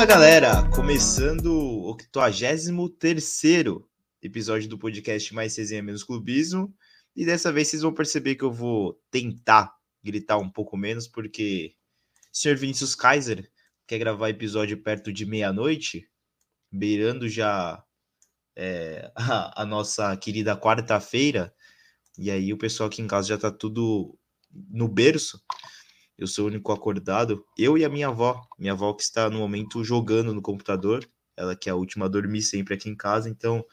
Fala galera, começando o 83 episódio do podcast Mais Resenha Menos Clubismo. E dessa vez vocês vão perceber que eu vou tentar gritar um pouco menos, porque o senhor Vinícius Kaiser quer gravar episódio perto de meia-noite, beirando já é, a, a nossa querida quarta-feira. E aí o pessoal aqui em casa já tá tudo no berço. Eu sou o único acordado. Eu e a minha avó. Minha avó que está no momento jogando no computador. Ela que é a última a dormir sempre aqui em casa. Então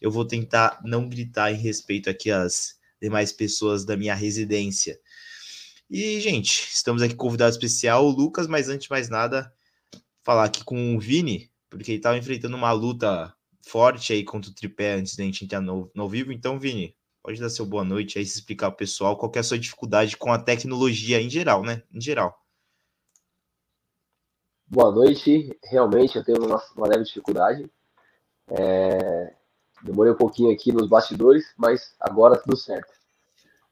eu vou tentar não gritar em respeito aqui às demais pessoas da minha residência. E, gente, estamos aqui com convidado especial, o Lucas, mas antes de mais nada, falar aqui com o Vini, porque ele estava enfrentando uma luta forte aí contra o tripé antes da gente entrar no, no vivo. Então, Vini, Pode dar seu boa noite aí, se explicar ao pessoal qual é a sua dificuldade com a tecnologia em geral, né? Em geral. Boa noite. Realmente eu tenho uma, uma leve dificuldade. É... Demorei um pouquinho aqui nos bastidores, mas agora tudo certo.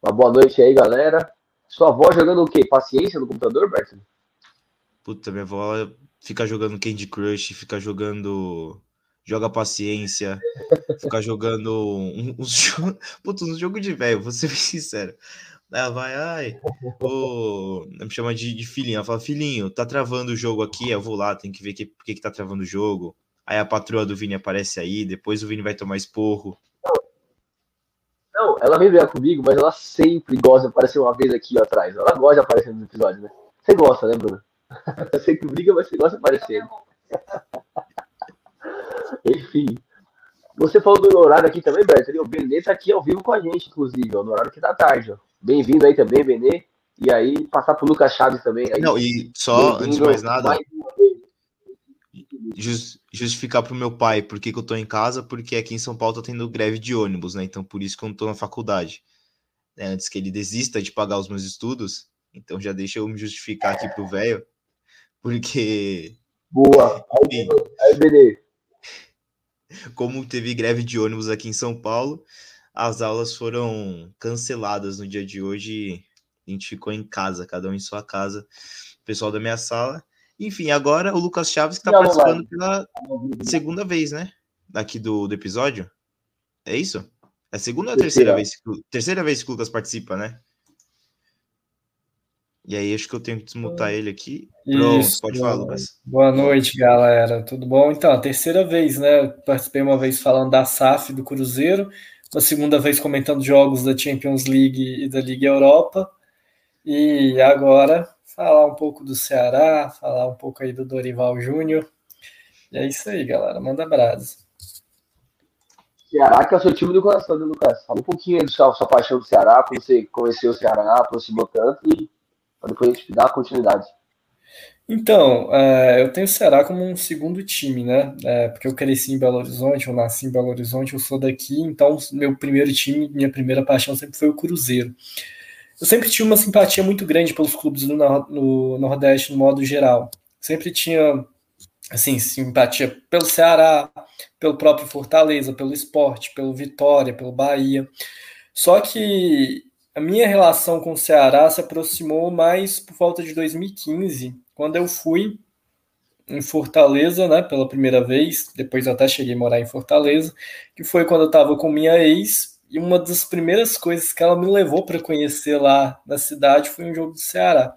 Uma boa noite aí, galera. Sua avó jogando o quê? Paciência no computador, Berto? Puta, minha avó fica jogando Candy Crush, fica jogando joga paciência, ficar jogando um, um, Putz, um jogo de velho, vou ser sincero. Ela vai, ai, oh, me chama de, de filhinho. Ela fala, filhinho, tá travando o jogo aqui, eu vou lá, tem que ver que, por que, que tá travando o jogo. Aí a patroa do Vini aparece aí, depois o Vini vai tomar esporro. Não, ela vem brigar comigo, mas ela sempre gosta de aparecer uma vez aqui atrás. Ela gosta de aparecer nos episódios, né? Você gosta, né, Bruno? Você sempre briga, mas você gosta de aparecer. Enfim. Você falou do horário aqui também, Berto. O Benê tá aqui ao vivo com a gente, inclusive, ó, no horário que da tarde. Bem-vindo aí também, Benê. E aí, passar pro Lucas Chaves também. Aí. Não, e só, antes de mais nada, mais just, justificar pro meu pai por que, que eu tô em casa, porque aqui em São Paulo tá tendo greve de ônibus, né? Então, por isso que eu não tô na faculdade. É, antes que ele desista de pagar os meus estudos, então já deixa eu me justificar aqui pro velho, porque... Boa! Aí, aí Benê, como teve greve de ônibus aqui em São Paulo, as aulas foram canceladas no dia de hoje. A gente ficou em casa, cada um em sua casa, o pessoal da minha sala. Enfim, agora o Lucas Chaves que está participando pela segunda vez, né? Daqui do, do episódio. É isso? É a segunda ou a terceira, terceira vez? Terceira vez que o Lucas participa, né? E aí, acho que eu tenho que desmutar ele aqui. Pronto, Isso, pode falar, Lucas. Boa noite, galera. Tudo bom? Então, a terceira vez, né? participei uma vez falando da SAF do Cruzeiro, uma segunda vez comentando jogos da Champions League e da Liga Europa. E agora, falar um pouco do Ceará, falar um pouco aí do Dorival Júnior. E é isso aí, galera. Manda brasa. Ceará que é o seu time do coração, né, Lucas? Fala um pouquinho aí da sua, sua paixão do Ceará, como você conheceu o Ceará, aproximou tanto e para depois a gente dar continuidade. Então, é, eu tenho o Ceará como um segundo time, né? É, porque eu cresci em Belo Horizonte, eu nasci em Belo Horizonte, eu sou daqui, então meu primeiro time, minha primeira paixão sempre foi o Cruzeiro. Eu sempre tinha uma simpatia muito grande pelos clubes no, no Nordeste, no modo geral. Sempre tinha, assim, simpatia pelo Ceará, pelo próprio Fortaleza, pelo esporte, pelo Vitória, pelo Bahia. Só que a minha relação com o Ceará se aproximou mais por volta de 2015, quando eu fui em Fortaleza, né, pela primeira vez, depois até cheguei a morar em Fortaleza, que foi quando eu estava com minha ex, e uma das primeiras coisas que ela me levou para conhecer lá na cidade foi um jogo do Ceará.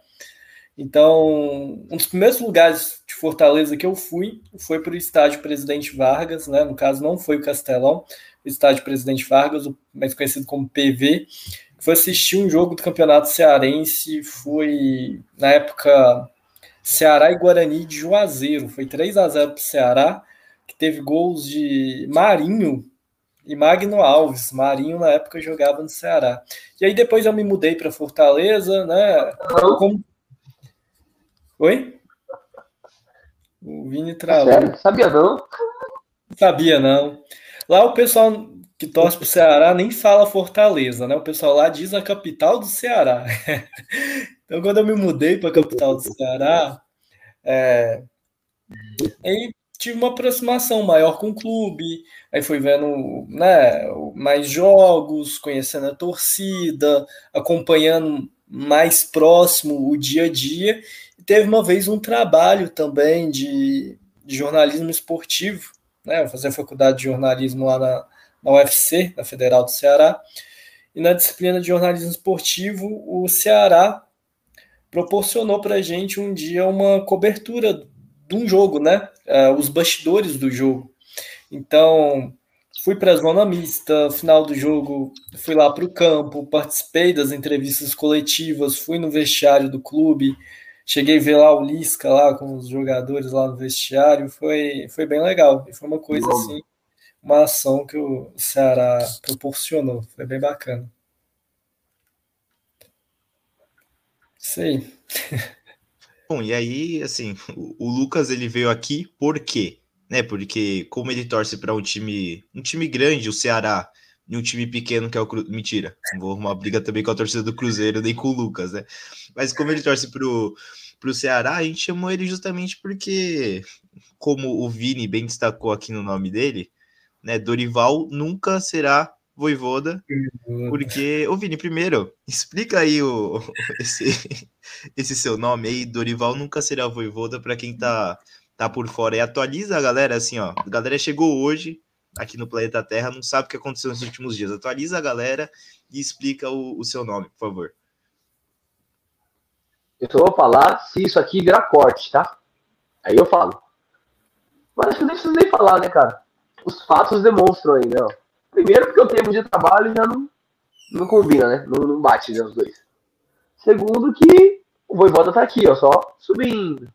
Então, um dos primeiros lugares de Fortaleza que eu fui foi para o estádio Presidente Vargas, né? No caso, não foi o Castelão, o estádio Presidente Vargas, mais conhecido como PV, foi assistir um jogo do Campeonato Cearense, foi na época Ceará e Guarani de Juazeiro, foi 3 a 0 para o Ceará, que teve gols de Marinho e Magno Alves. Marinho na época jogava no Ceará. E aí depois eu me mudei para Fortaleza, né? Como... Oi? O Vini travou. Sério? Sabia não? Sabia não. Lá o pessoal que torce para o Ceará nem fala Fortaleza, né? O pessoal lá diz a capital do Ceará. então, quando eu me mudei para a capital do Ceará, é... aí tive uma aproximação maior com o clube, aí fui vendo né, mais jogos, conhecendo a torcida, acompanhando mais próximo o dia a dia. E teve uma vez um trabalho também de de jornalismo esportivo, né? Eu fazia faculdade de jornalismo lá na, na UFC, na Federal do Ceará, e na disciplina de jornalismo esportivo, o Ceará proporcionou para a gente um dia uma cobertura de um jogo, né? Uh, os bastidores do jogo. Então, fui para a zona mista, final do jogo, fui lá para o campo, participei das entrevistas coletivas, fui no vestiário do clube, cheguei a ver lá o Lisca lá com os jogadores lá no vestiário, foi, foi bem legal. E foi uma coisa assim, uma ação que o Ceará proporcionou, foi bem bacana. Sei. Bom, e aí, assim, o, Lucas ele veio aqui por quê? Né? Porque como ele torce para um time, um time grande, o Ceará, e um time pequeno que é o Cru... Mentira, não vou arrumar briga também com a torcida do Cruzeiro, nem com o Lucas, né? Mas como ele torce pro, pro Ceará, a gente chamou ele justamente porque, como o Vini bem destacou aqui no nome dele, né? Dorival nunca será voivoda, porque, ô Vini, primeiro, explica aí o, esse, esse seu nome aí, Dorival nunca será voivoda, para quem tá, tá por fora, e atualiza a galera assim, ó, a galera chegou hoje aqui no planeta Terra, não sabe o que aconteceu nos últimos dias, atualiza a galera e explica o, o seu nome, por favor. Eu só vou falar se isso aqui virar corte, tá? Aí eu falo. Mas acho que não preciso nem falar, né, cara? Os fatos demonstram aí, né? Primeiro, porque o tempo de trabalho já não, não combina, né? Não, não bate né, os dois. Segundo, que o Voivoda tá aqui, ó, só subindo.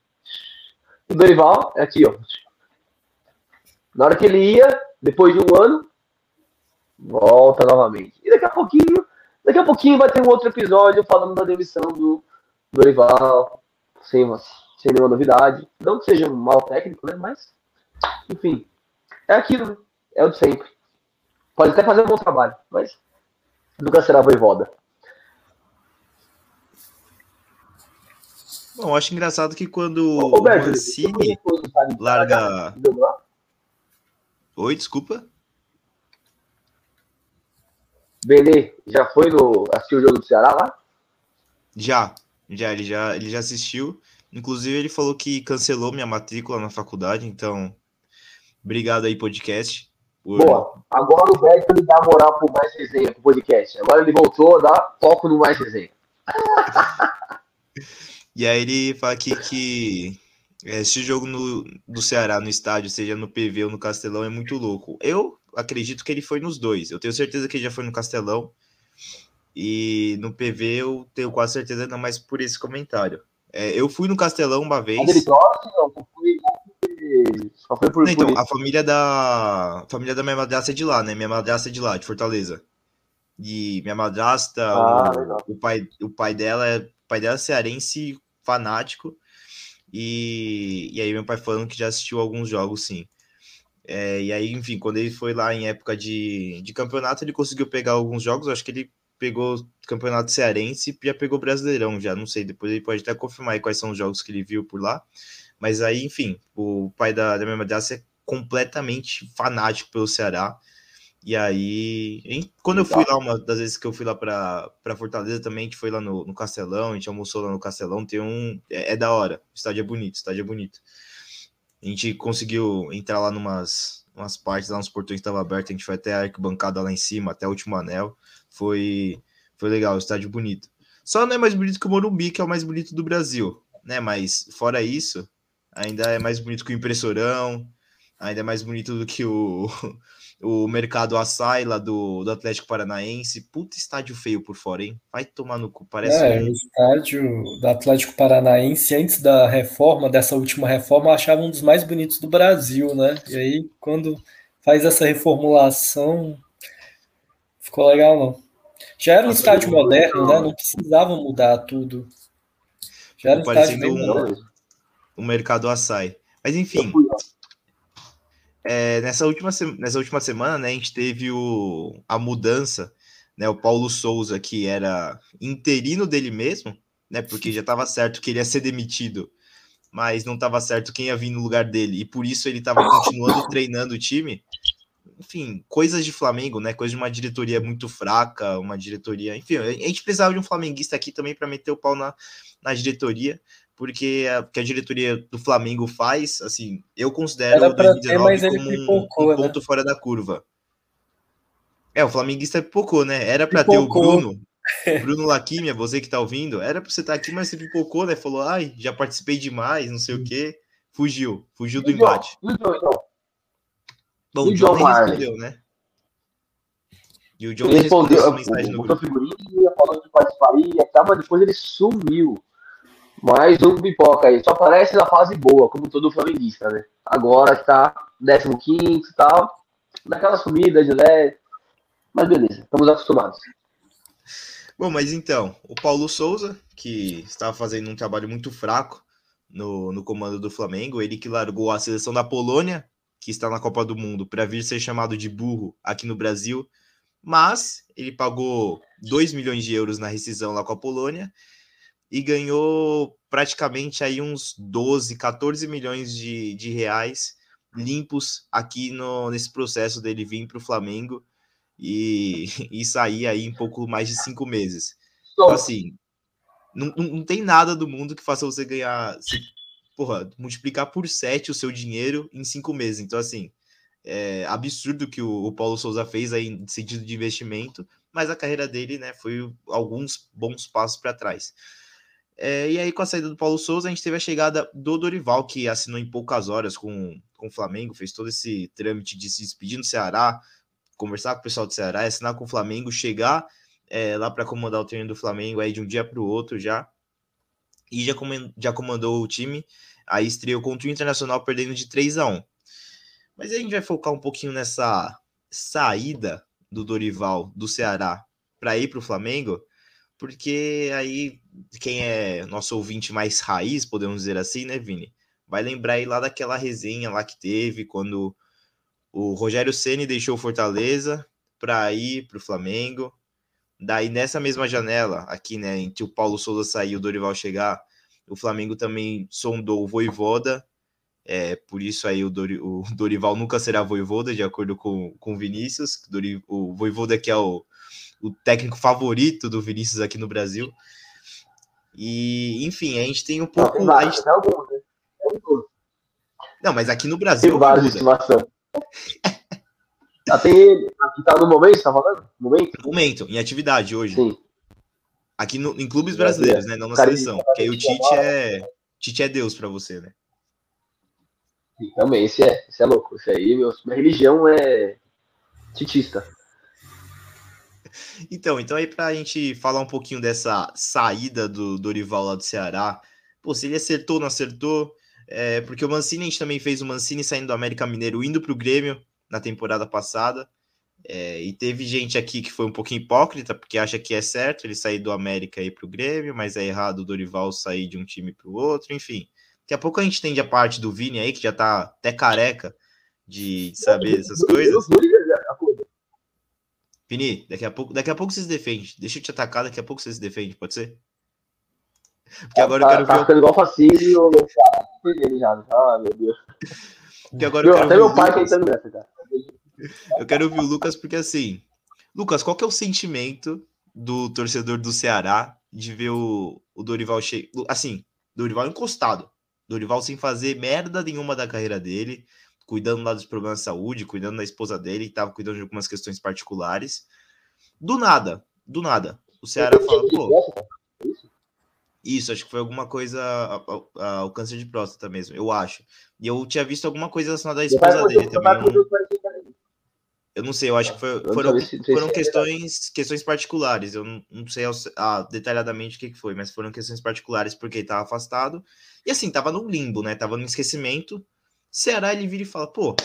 O Dorival é aqui, ó. Na hora que ele ia, depois de um ano, volta novamente. E daqui a pouquinho, daqui a pouquinho vai ter um outro episódio falando da demissão do Dorival, sem, sem nenhuma novidade. Não que seja um mal técnico, né? Mas, enfim, é aquilo? É o de sempre. Pode até fazer um bom trabalho, mas nunca será voivoda. Bom, eu acho engraçado que quando Ô, Roberto, o Mancini larga... Oi, desculpa. Belê, já foi no assistiu o jogo do Ceará lá? Já, já ele já ele já assistiu. Inclusive ele falou que cancelou minha matrícula na faculdade, então obrigado aí podcast. Por... Boa. Agora o Beto ele dá moral pro mais resenha pro podcast. Agora ele voltou a dar foco no mais resenha. e aí ele fala aqui que esse jogo no, do Ceará no estádio, seja no PV ou no Castelão, é muito louco. Eu acredito que ele foi nos dois. Eu tenho certeza que ele já foi no Castelão. E no PV eu tenho quase certeza, não mais por esse comentário. É, eu fui no Castelão uma vez. Ele torce, não, fui só foi por, então, por a família da a família da minha madrasta é de lá, né? Minha madrasta é de lá, de Fortaleza. E minha madrasta, ah, o, o, pai, o pai dela é o pai dela é cearense fanático. E, e aí meu pai falando que já assistiu alguns jogos, sim. É, e aí, enfim, quando ele foi lá em época de, de campeonato, ele conseguiu pegar alguns jogos. Acho que ele pegou campeonato cearense e já pegou brasileirão, já não sei. Depois ele pode até confirmar quais são os jogos que ele viu por lá. Mas aí, enfim, o pai da, da minha madrasta é completamente fanático pelo Ceará. E aí, quando eu fui lá, uma das vezes que eu fui lá para Fortaleza também, que foi lá no, no Castelão, a gente almoçou lá no Castelão, tem um. É, é, da hora, o estádio é bonito, o estádio é bonito. A gente conseguiu entrar lá numas umas partes, lá nos portões que estavam abertos, a gente foi até a arquibancada lá em cima, até o último anel. Foi, foi legal, o estádio bonito. Só não é mais bonito que o Morumbi, que é o mais bonito do Brasil, né? Mas fora isso, ainda é mais bonito que o impressorão, ainda é mais bonito do que o, o mercado açaí lá do, do Atlético Paranaense. Puta estádio feio por fora, hein? Vai tomar no cu, parece. É, um... o estádio do Atlético Paranaense, antes da reforma, dessa última reforma, achava um dos mais bonitos do Brasil, né? E aí, quando faz essa reformulação, ficou legal, não. Já era um Nossa, estádio moderno, né? Não precisava mudar tudo. Já era um estádio bem um, o mercado açaí. Mas enfim, é, nessa, última, nessa última semana, né, a gente teve o, a mudança, né, o Paulo Souza, que era interino dele mesmo, né, porque já estava certo que ele ia ser demitido, mas não estava certo quem ia vir no lugar dele, e por isso ele estava continuando treinando o time. Enfim, coisas de Flamengo, né, coisa de uma diretoria muito fraca, uma diretoria, enfim, a gente precisava de um flamenguista aqui também para meter o pau na, na diretoria, porque a, que a diretoria do Flamengo faz, assim, eu considero o pra ter, 2019 mas ele como um, pipocou, um né? ponto fora da curva. É, o flamenguista pipocou, né? Era pra ter o. Bruno, Bruno Laquimia, você que tá ouvindo, era pra você estar aqui, mas você pipocou, né? Falou, ai, já participei demais, não sei o quê. Fugiu, fugiu do embate. Então? Bom, o John respondeu, né? E o John Ele respondeu respondeu, essa mensagem no grupo. figurinha, falou que participaria e tal, mas depois ele sumiu. Mas um pipoca aí, só aparece na fase boa, como todo flamenguista, né? Agora tá 15 e tal, daquela sumida de leve. Mas beleza, estamos acostumados. Bom, mas então, o Paulo Souza, que estava fazendo um trabalho muito fraco no, no comando do Flamengo, ele que largou a seleção da Polônia, que está na Copa do Mundo, para vir ser chamado de burro aqui no Brasil, mas ele pagou 2 milhões de euros na rescisão lá com a Polônia e ganhou praticamente aí uns 12, 14 milhões de, de reais limpos aqui no, nesse processo dele vir para o Flamengo e, e sair aí em pouco mais de cinco meses. Então, assim, não, não, não tem nada do mundo que faça você ganhar, se, porra, multiplicar por sete o seu dinheiro em cinco meses. Então, assim, é absurdo que o, o Paulo Souza fez aí em sentido de investimento, mas a carreira dele, né, foi alguns bons passos para trás. É, e aí, com a saída do Paulo Souza, a gente teve a chegada do Dorival, que assinou em poucas horas com, com o Flamengo, fez todo esse trâmite de se despedir no Ceará, conversar com o pessoal do Ceará, assinar com o Flamengo, chegar é, lá para comandar o treino do Flamengo aí de um dia para o outro já. E já, comand já comandou o time. Aí estreou contra o Internacional perdendo de 3 a 1 Mas a gente vai focar um pouquinho nessa saída do Dorival do Ceará para ir para o Flamengo, porque aí quem é nosso ouvinte mais raiz, podemos dizer assim, né, Vini? Vai lembrar aí lá daquela resenha lá que teve quando o Rogério Ceni deixou Fortaleza para ir para o Flamengo. Daí nessa mesma janela, aqui, né, entre o Paulo Souza sair e o Dorival chegar, o Flamengo também sondou o Voivoda. É, por isso aí o, o Dorival nunca será Voivoda, de acordo com, com o Vinícius. O Voivoda que é o, o técnico favorito do Vinícius aqui no Brasil. E, enfim, a gente tem um pouco. tem a gente- né? Alguns. Não, mas aqui no Brasil Tem vários de estimação. Tem ele, aqui tá no momento, você tá falando? Momento? Momento, em atividade hoje. Sim. Aqui no, em clubes Brasileiro. brasileiros, né? Não na Cara, seleção. ele- Porque aí o Tite é. Tite é Deus para você, né? Sim, Também, esse é, esse é louco. Esse aí, meu, minha religião é titista. Então, então aí pra gente falar um pouquinho dessa saída do Dorival lá do Ceará, pô, se ele acertou, não acertou, é, porque o Mancini, a gente também fez o Mancini saindo do América Mineiro, indo pro Grêmio na temporada passada, é, e teve gente aqui que foi um pouquinho hipócrita, porque acha que é certo ele sair do América e ir pro Grêmio, mas é errado o Dorival sair de um time pro outro, enfim. Daqui a pouco a gente entende a parte do Vini aí, que já tá até careca de saber essas coisas. Vini, daqui a pouco, daqui a pouco você se defende. Deixa eu te atacar, daqui a pouco você se defende, pode ser? Porque agora eu tá, quero tá ver. o- ficando igual cara. Ele já. Ah, meu Deus. Porque agora eu Meu, quero até meu pai tá Lucas. tentando nessa, cara. Eu quero ouvir o Lucas, porque assim. Lucas, qual que é o sentimento do torcedor do Ceará de ver o, o Dorival che... Assim, Dorival encostado. Dorival sem fazer merda nenhuma da carreira dele, cuidando lá dos problemas de saúde, cuidando da esposa dele, e tava cuidando de algumas questões particulares. Do nada, do nada. O Ceará fala, pô. Isso, acho que foi alguma coisa ao, ao câncer de próstata mesmo, eu acho. E eu tinha visto alguma coisa relacionada à esposa dele também. eu não-. Eu não sei, eu acho que foi- foram, foram é questões, questões particulares. Eu não, não sei ah, detalhadamente o que, que foi, mas foram questões particulares porque ele estava afastado. E assim, tava no limbo, né? Tava no esquecimento. Ceará ele vira e fala: pô,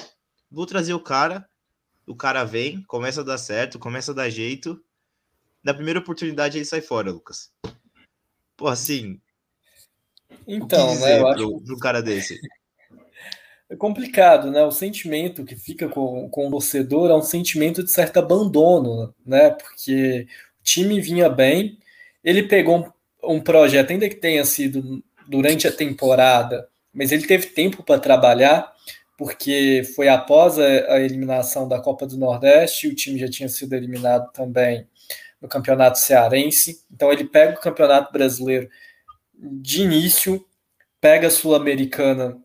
vou trazer o cara. O cara vem, começa a dar certo, começa a dar jeito. Na primeira oportunidade ele sai fora, Lucas. Pô, assim, Então, né, eu acho pro, pro cara desse? é complicado, né? O sentimento que fica com, com o torcedor é um sentimento de certo abandono, né? Porque o time vinha bem, ele pegou um, um projeto, ainda que tenha sido durante a temporada, mas ele teve tempo para trabalhar, porque foi após a, eliminação da Copa do Nordeste, o time já tinha sido eliminado também no Campeonato Cearense, então ele pega o Campeonato Brasileiro de início, pega a Sul-Americana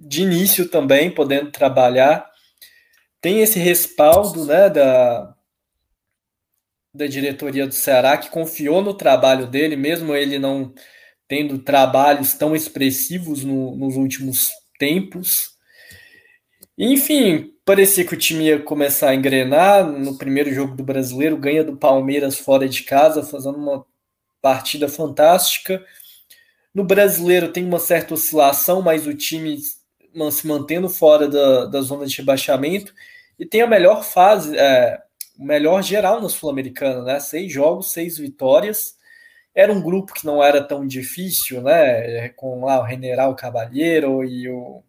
de início também, podendo trabalhar. Tem esse respaldo né, da, da diretoria do Ceará, que confiou no trabalho dele, mesmo ele não tendo trabalhos tão expressivos no, nos últimos tempos. Enfim, parecia que o time ia começar a engrenar no primeiro jogo do brasileiro, ganha do Palmeiras fora de casa, fazendo uma partida fantástica. No brasileiro tem uma certa oscilação, mas o time se mantendo fora da, da zona de rebaixamento e tem a melhor fase, é, o melhor geral na Sul-Americana, né? Seis jogos, seis vitórias. Era um grupo que não era tão difícil, né? Com lá o General Cabalheiro e o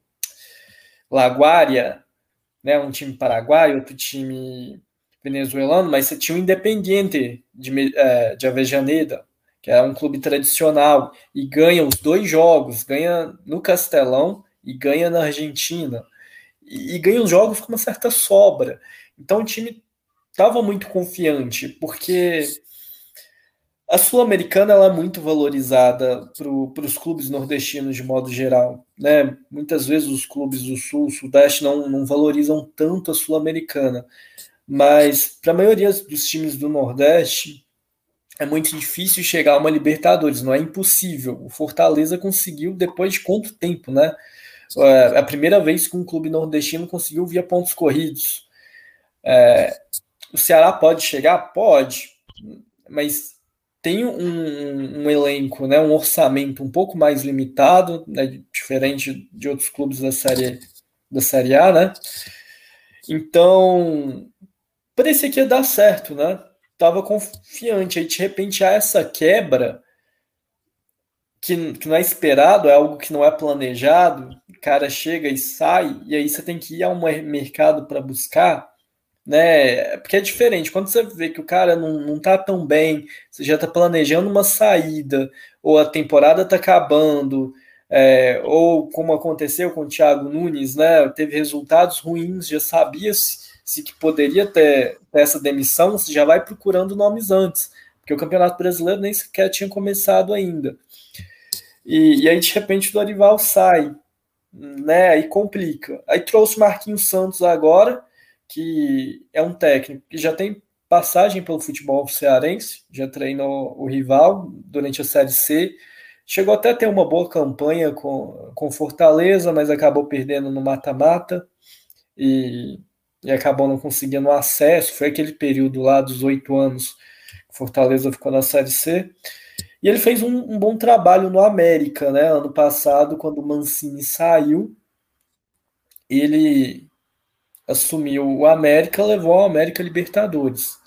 Laguária, né? Um time paraguaio, outro time venezuelano, mas você tinha o Independiente de, é, de Avejaneda, que é um clube tradicional, e ganha os dois jogos, ganha no Castelão e ganha na Argentina. E, e ganha os jogos com uma certa sobra. Então o time estava muito confiante, porque a Sul-Americana é muito valorizada para os clubes nordestinos de modo geral. Né? Muitas vezes os clubes do Sul, Sudeste não, não valorizam tanto a Sul-Americana, mas para a maioria dos times do Nordeste é muito difícil chegar a uma Libertadores, não é impossível. O Fortaleza conseguiu depois de quanto tempo, né? É a primeira vez que um clube nordestino conseguiu via pontos corridos. É, o Ceará pode chegar? Pode, mas tem um, um, elenco, né, um orçamento um pouco mais limitado, né, diferente de outros clubes da série, da série A, né? Então, parecia que ia dar certo, né? Tava confiante. Aí, de repente, há essa quebra que, que não é esperado, é algo que não é planejado. O cara chega e sai, e aí você tem que ir ao mercado para buscar né? Porque é diferente. Quando você vê que o cara não, não tá tão bem, você já tá planejando uma saída, ou a temporada tá acabando, é, ou como aconteceu com o Thiago Nunes, né? Teve resultados ruins, já sabia-se se que poderia ter, ter essa demissão, você já vai procurando nomes antes, porque o Campeonato Brasileiro nem sequer tinha começado ainda. E, e aí, de repente, o Dorival sai, né? Aí complica. Aí trouxe Marquinhos Santos agora que é um técnico que já tem passagem pelo futebol cearense, já treinou o rival durante a Série C, chegou até a ter uma boa campanha com, com Fortaleza, mas acabou perdendo no mata-mata e, e acabou não conseguindo acesso. Foi aquele período lá dos oito anos que Fortaleza ficou na Série C. E ele fez um, um, bom trabalho no América, né? Ano passado, quando o Mancini saiu, ele assumiu o América, levou ao América Libertadores.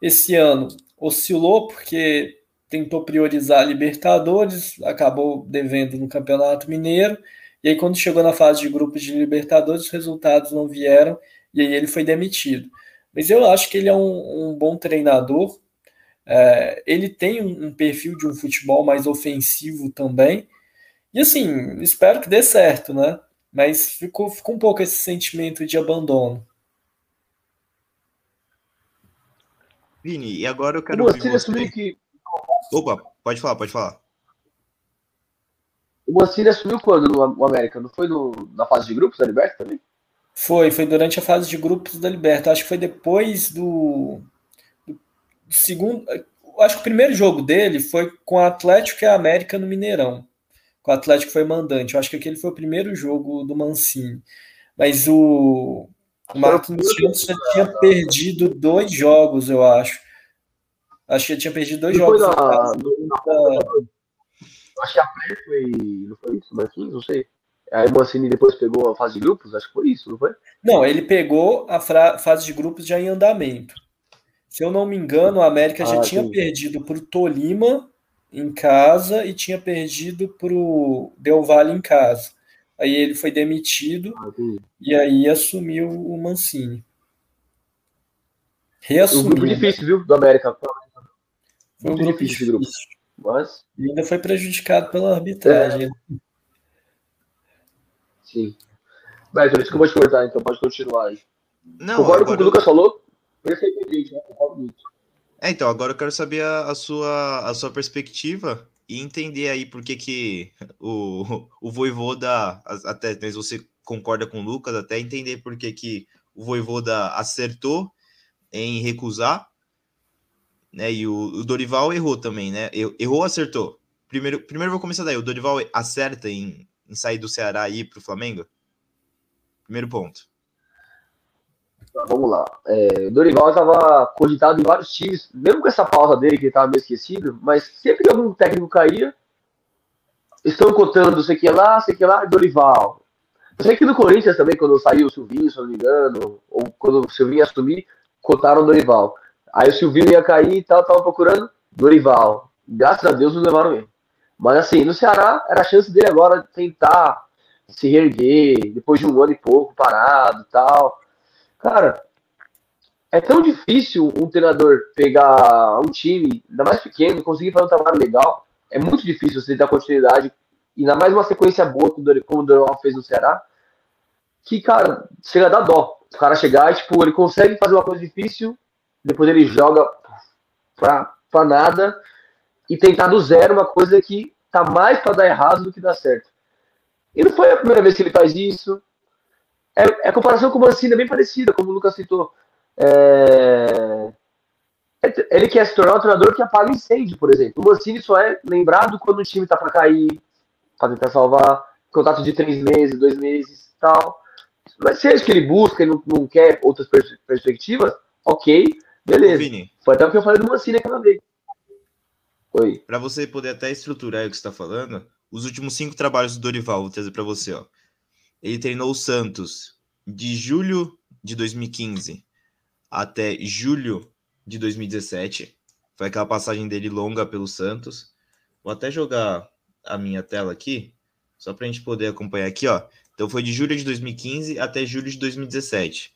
Esse ano oscilou porque tentou priorizar a Libertadores, acabou devendo no Campeonato Mineiro, e aí quando chegou na fase de grupos de Libertadores, os resultados não vieram, e aí ele foi demitido. Mas eu acho que ele é um, um bom treinador, é, ele tem um, um perfil de um futebol mais ofensivo também, e assim, espero que dê certo, né? Mas ficou, ficou um pouco esse sentimento de abandono. Vini, e agora eu quero. Você assumiu que. Opa, pode falar, pode falar. O Mancini assumiu quando no América? Não foi no, na fase de grupos da Liberta também? Foi, foi durante a fase de grupos da Liberta. Acho que foi depois do, do, segundo. Acho que o primeiro jogo dele foi com o Atlético e a América no Mineirão o Atlético foi mandante. Eu acho que aquele foi o primeiro jogo do Mancini. Mas o, o Marcos Santos já tinha perdido dois jogos, eu acho. Acho que ele tinha perdido dois jogos. Na, na, acho que a pré foi. Não foi isso, Marquinhos? Não sei. Aí o Mancini depois pegou a fase de grupos? Acho que foi isso, não foi? Não, ele pegou a fase de grupos já em andamento. Se eu não me engano, a América ah, já tinha perdido para o Tolima em casa e tinha perdido para o Del Valle em casa. Aí ele foi demitido ah, e aí assumiu o Mancini. Reassumiu. Um grupo difícil, viu, do América. Foi um grupo difícil. Grupo. Mas... E ainda foi prejudicado pela arbitragem. É. Sim. Mas por isso que eu vou te cortar, então pode continuar. Não, Concordo com o que o Lucas falou. Perfeitamente, né? Concordo muito. É, então, agora eu quero saber a, a, sua, a sua perspectiva e entender aí por que, que o, o Voivoda, até se você concorda com o Lucas, até entender por que, que o Voivoda acertou em recusar, né? E o, o Dorival errou também, né? Errou ou acertou? Primeiro, primeiro vou começar daí. O Dorival acerta em, em sair do Ceará e ir para o Flamengo? Primeiro ponto. Vamos lá. É, Dorival estava cogitado em vários times, mesmo com essa pausa dele, que ele estava meio esquecido, mas sempre que algum técnico caía, estão cotando sei que lá, sei que lá, Dorival. Eu sei que no Corinthians também, quando saiu o Silvinho, se não me engano, ou quando o Silvinho assumir, cotaram o Dorival. Aí o Silvinho ia cair e tal, tava procurando Dorival. Graças a Deus não levaram ele. Mas assim, no Ceará, era a chance dele agora tentar se reerguer, depois de um ano e pouco parado tal. Cara, é tão difícil um treinador pegar um time, ainda mais pequeno, conseguir fazer um trabalho legal. É muito difícil você dar continuidade, e ainda mais uma sequência boa, como o Dorival fez no Ceará, que, cara, chega a dar dó. O cara chegar tipo, ele consegue fazer uma coisa difícil, depois ele joga pra, pra nada e tentar do zero uma coisa que tá mais para dar errado do que dar certo. E não foi a primeira vez que ele faz isso. É, é a comparação com o Mancini é bem parecida, como o Lucas citou. É... Ele quer se tornar um treinador que apaga incêndio, por exemplo. O Mancini só é lembrado quando o time tá para cair, para tentar salvar, contato de três meses, dois meses tal. Mas se é isso que ele busca, ele não, não quer outras pers perspectivas, ok, beleza. Vini. Foi até o que eu falei do Mancini aquela vez. Oi. Para você poder até estruturar o que está falando, os últimos cinco trabalhos do Dorival, vou trazer para você, ó. Ele treinou o Santos de julho de 2015 até julho de 2017. Foi aquela passagem dele longa pelo Santos. Vou até jogar a minha tela aqui, só para a gente poder acompanhar aqui, ó. Então foi de julho de 2015 até julho de 2017.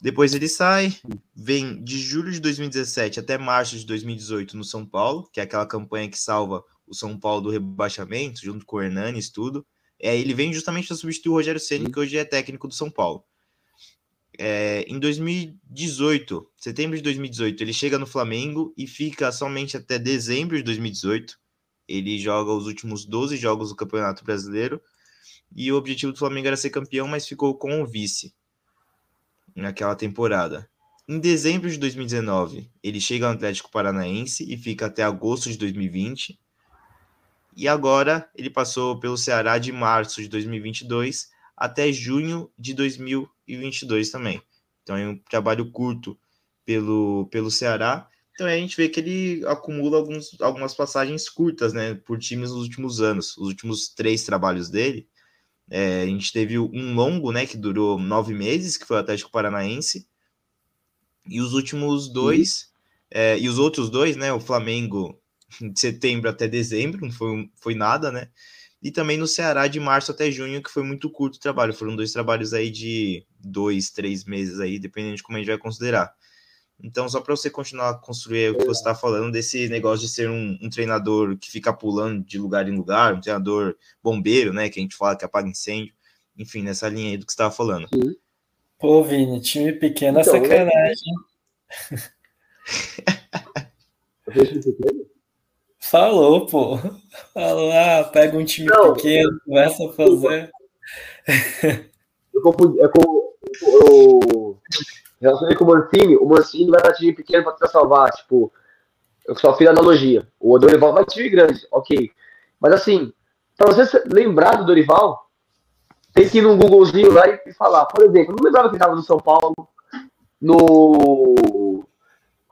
Depois ele sai, vem de julho de 2017 até março de 2018 no São Paulo, que é aquela campanha que salva o São Paulo do rebaixamento, junto com o Hernanes, tudo. É, ele vem justamente para substituir o Rogério Ceni, que hoje é técnico do São Paulo. É, em 2018, setembro de 2018, ele chega no Flamengo e fica somente até dezembro de 2018. Ele joga os últimos 12 jogos do Campeonato Brasileiro. E o objetivo do Flamengo era ser campeão, mas ficou com o vice naquela temporada. Em dezembro de 2019, ele chega ao Atlético Paranaense e fica até agosto de 2020. E agora ele passou pelo Ceará de março de 2022 até junho de 2022 também. Então é um trabalho curto pelo, pelo Ceará. Então a gente vê que ele acumula alguns, algumas passagens curtas né, por times nos últimos anos. Os últimos três trabalhos dele. É, a gente teve um longo, né, que durou nove meses, que foi o Atlético Paranaense. E os últimos dois, é, e os outros dois, né, o Flamengo de setembro até dezembro, não foi, foi nada, né? E também no Ceará de março até junho, que foi muito curto o trabalho. Foram dois trabalhos aí de dois, três meses aí, dependendo de como a gente vai considerar. Então, só para você continuar a construir o que você está falando, desse negócio de ser um, um, treinador que fica pulando de lugar em lugar, um treinador bombeiro, né? Que a gente fala que apaga incêndio. Enfim, nessa linha aí do que você estava falando. Pô, Vini, time pequeno é então, sacanagem. Falou, pô. Falou, ah, pega um time não, pequeno, começa a fazer. Eu confundi. É com, eu, relacionei com o Mancini. O Mancini vai para time pequeno para tentar salvar. Tipo, eu só fiz analogia. O Dorival vai time grande, ok. Mas assim, para você lembrar do Dorival, tem que ir num Googlezinho lá e falar. Por exemplo, não lembrava que estava no São Paulo, no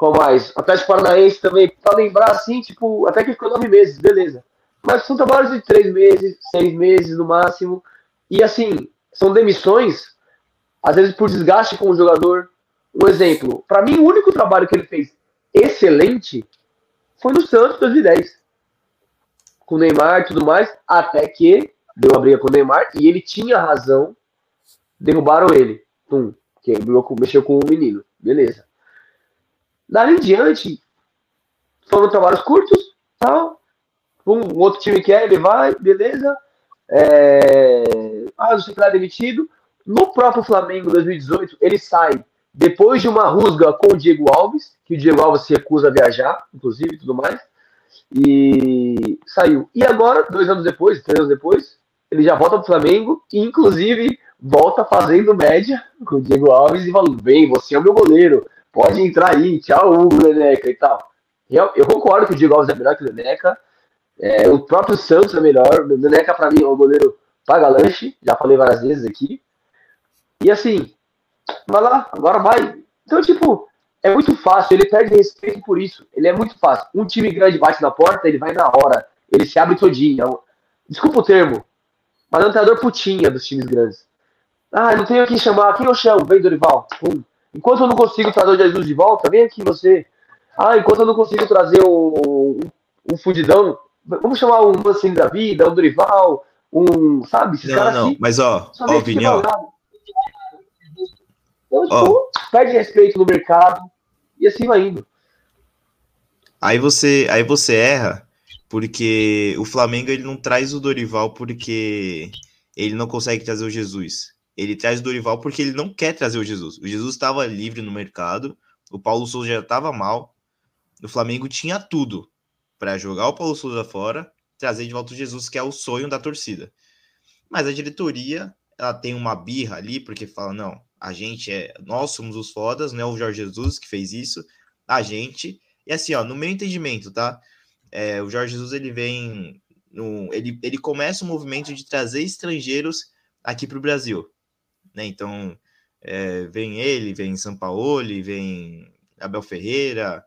qual mais? Atlético Paranaense também, para lembrar assim, tipo, até que ficou nove meses, beleza. Mas são trabalhos de três meses, seis meses no máximo. E assim, são demissões, às vezes por desgaste com o jogador. Um exemplo, para mim, o único trabalho que ele fez excelente foi no Santos 2010. Com o Neymar e tudo mais, até que deu uma briga com o Neymar e ele tinha razão, derrubaram ele. Pum, que mexeu com o menino. Beleza. Dali em diante, foram trabalhos curtos, tal. Um, outro time quer, ele vai, beleza. É... Ah, não sei que lá demitido. No próprio Flamengo 2018, ele sai depois de uma rusga com o Diego Alves, que o Diego Alves se recusa a viajar, inclusive, tudo mais, e saiu. E agora, dois anos depois, três anos depois, ele já volta para o Flamengo e, inclusive, volta fazendo média com o Diego Alves e falando: vem, você é o meu goleiro, pode entrar aí, tchau, Hugo, Neneca e tal. Eu, eu concordo que o Diego Alves é melhor que o Neneca, é, o próprio Santos é melhor, o Neneca, para mim, é o goleiro paga lanche, já falei várias vezes aqui. E assim, vai lá, agora vai. Então, tipo, é muito fácil, ele perde respeito por isso. Ele é muito fácil. Um time grande bate na porta, ele vai na hora. Ele se abre todinho. Desculpa o termo, mas é um treinador putinha dos times grandes. Ah, não tenho quem chamar. Quem eu chamo? Vem, Dorival. Pum. Enquanto eu não consigo trazer o Jesus de volta, vem aqui você. Ah, enquanto eu não consigo trazer um, um fundidão, vamos chamar um assim da vida, um Dorival, um, sabe? Esses não, não, assim, mas ó, ó, Vini, ó. Então, tipo, ó. perde respeito no mercado e assim vai indo. Aí você, aí você erra, porque o Flamengo ele não traz o Dorival porque ele não consegue trazer o Jesus. Ele traz o Dorival porque ele não quer trazer o Jesus. O Jesus estava livre no mercado, o Paulo Souza já estava mal. O Flamengo tinha tudo para jogar o Paulo Souza fora, trazer de volta o Jesus, que é o sonho da torcida. Mas a diretoria, ela tem uma birra ali, porque fala: não, a gente é. Nós somos os fodas, não é o Jorge Jesus que fez isso, a gente. E assim, ó, no meu entendimento, tá? É, o Jorge Jesus ele vem. No, ele, ele começa o movimento de trazer estrangeiros aqui para o Brasil. Né? Então, é, vem ele, vem Sampaoli, vem Abel Ferreira,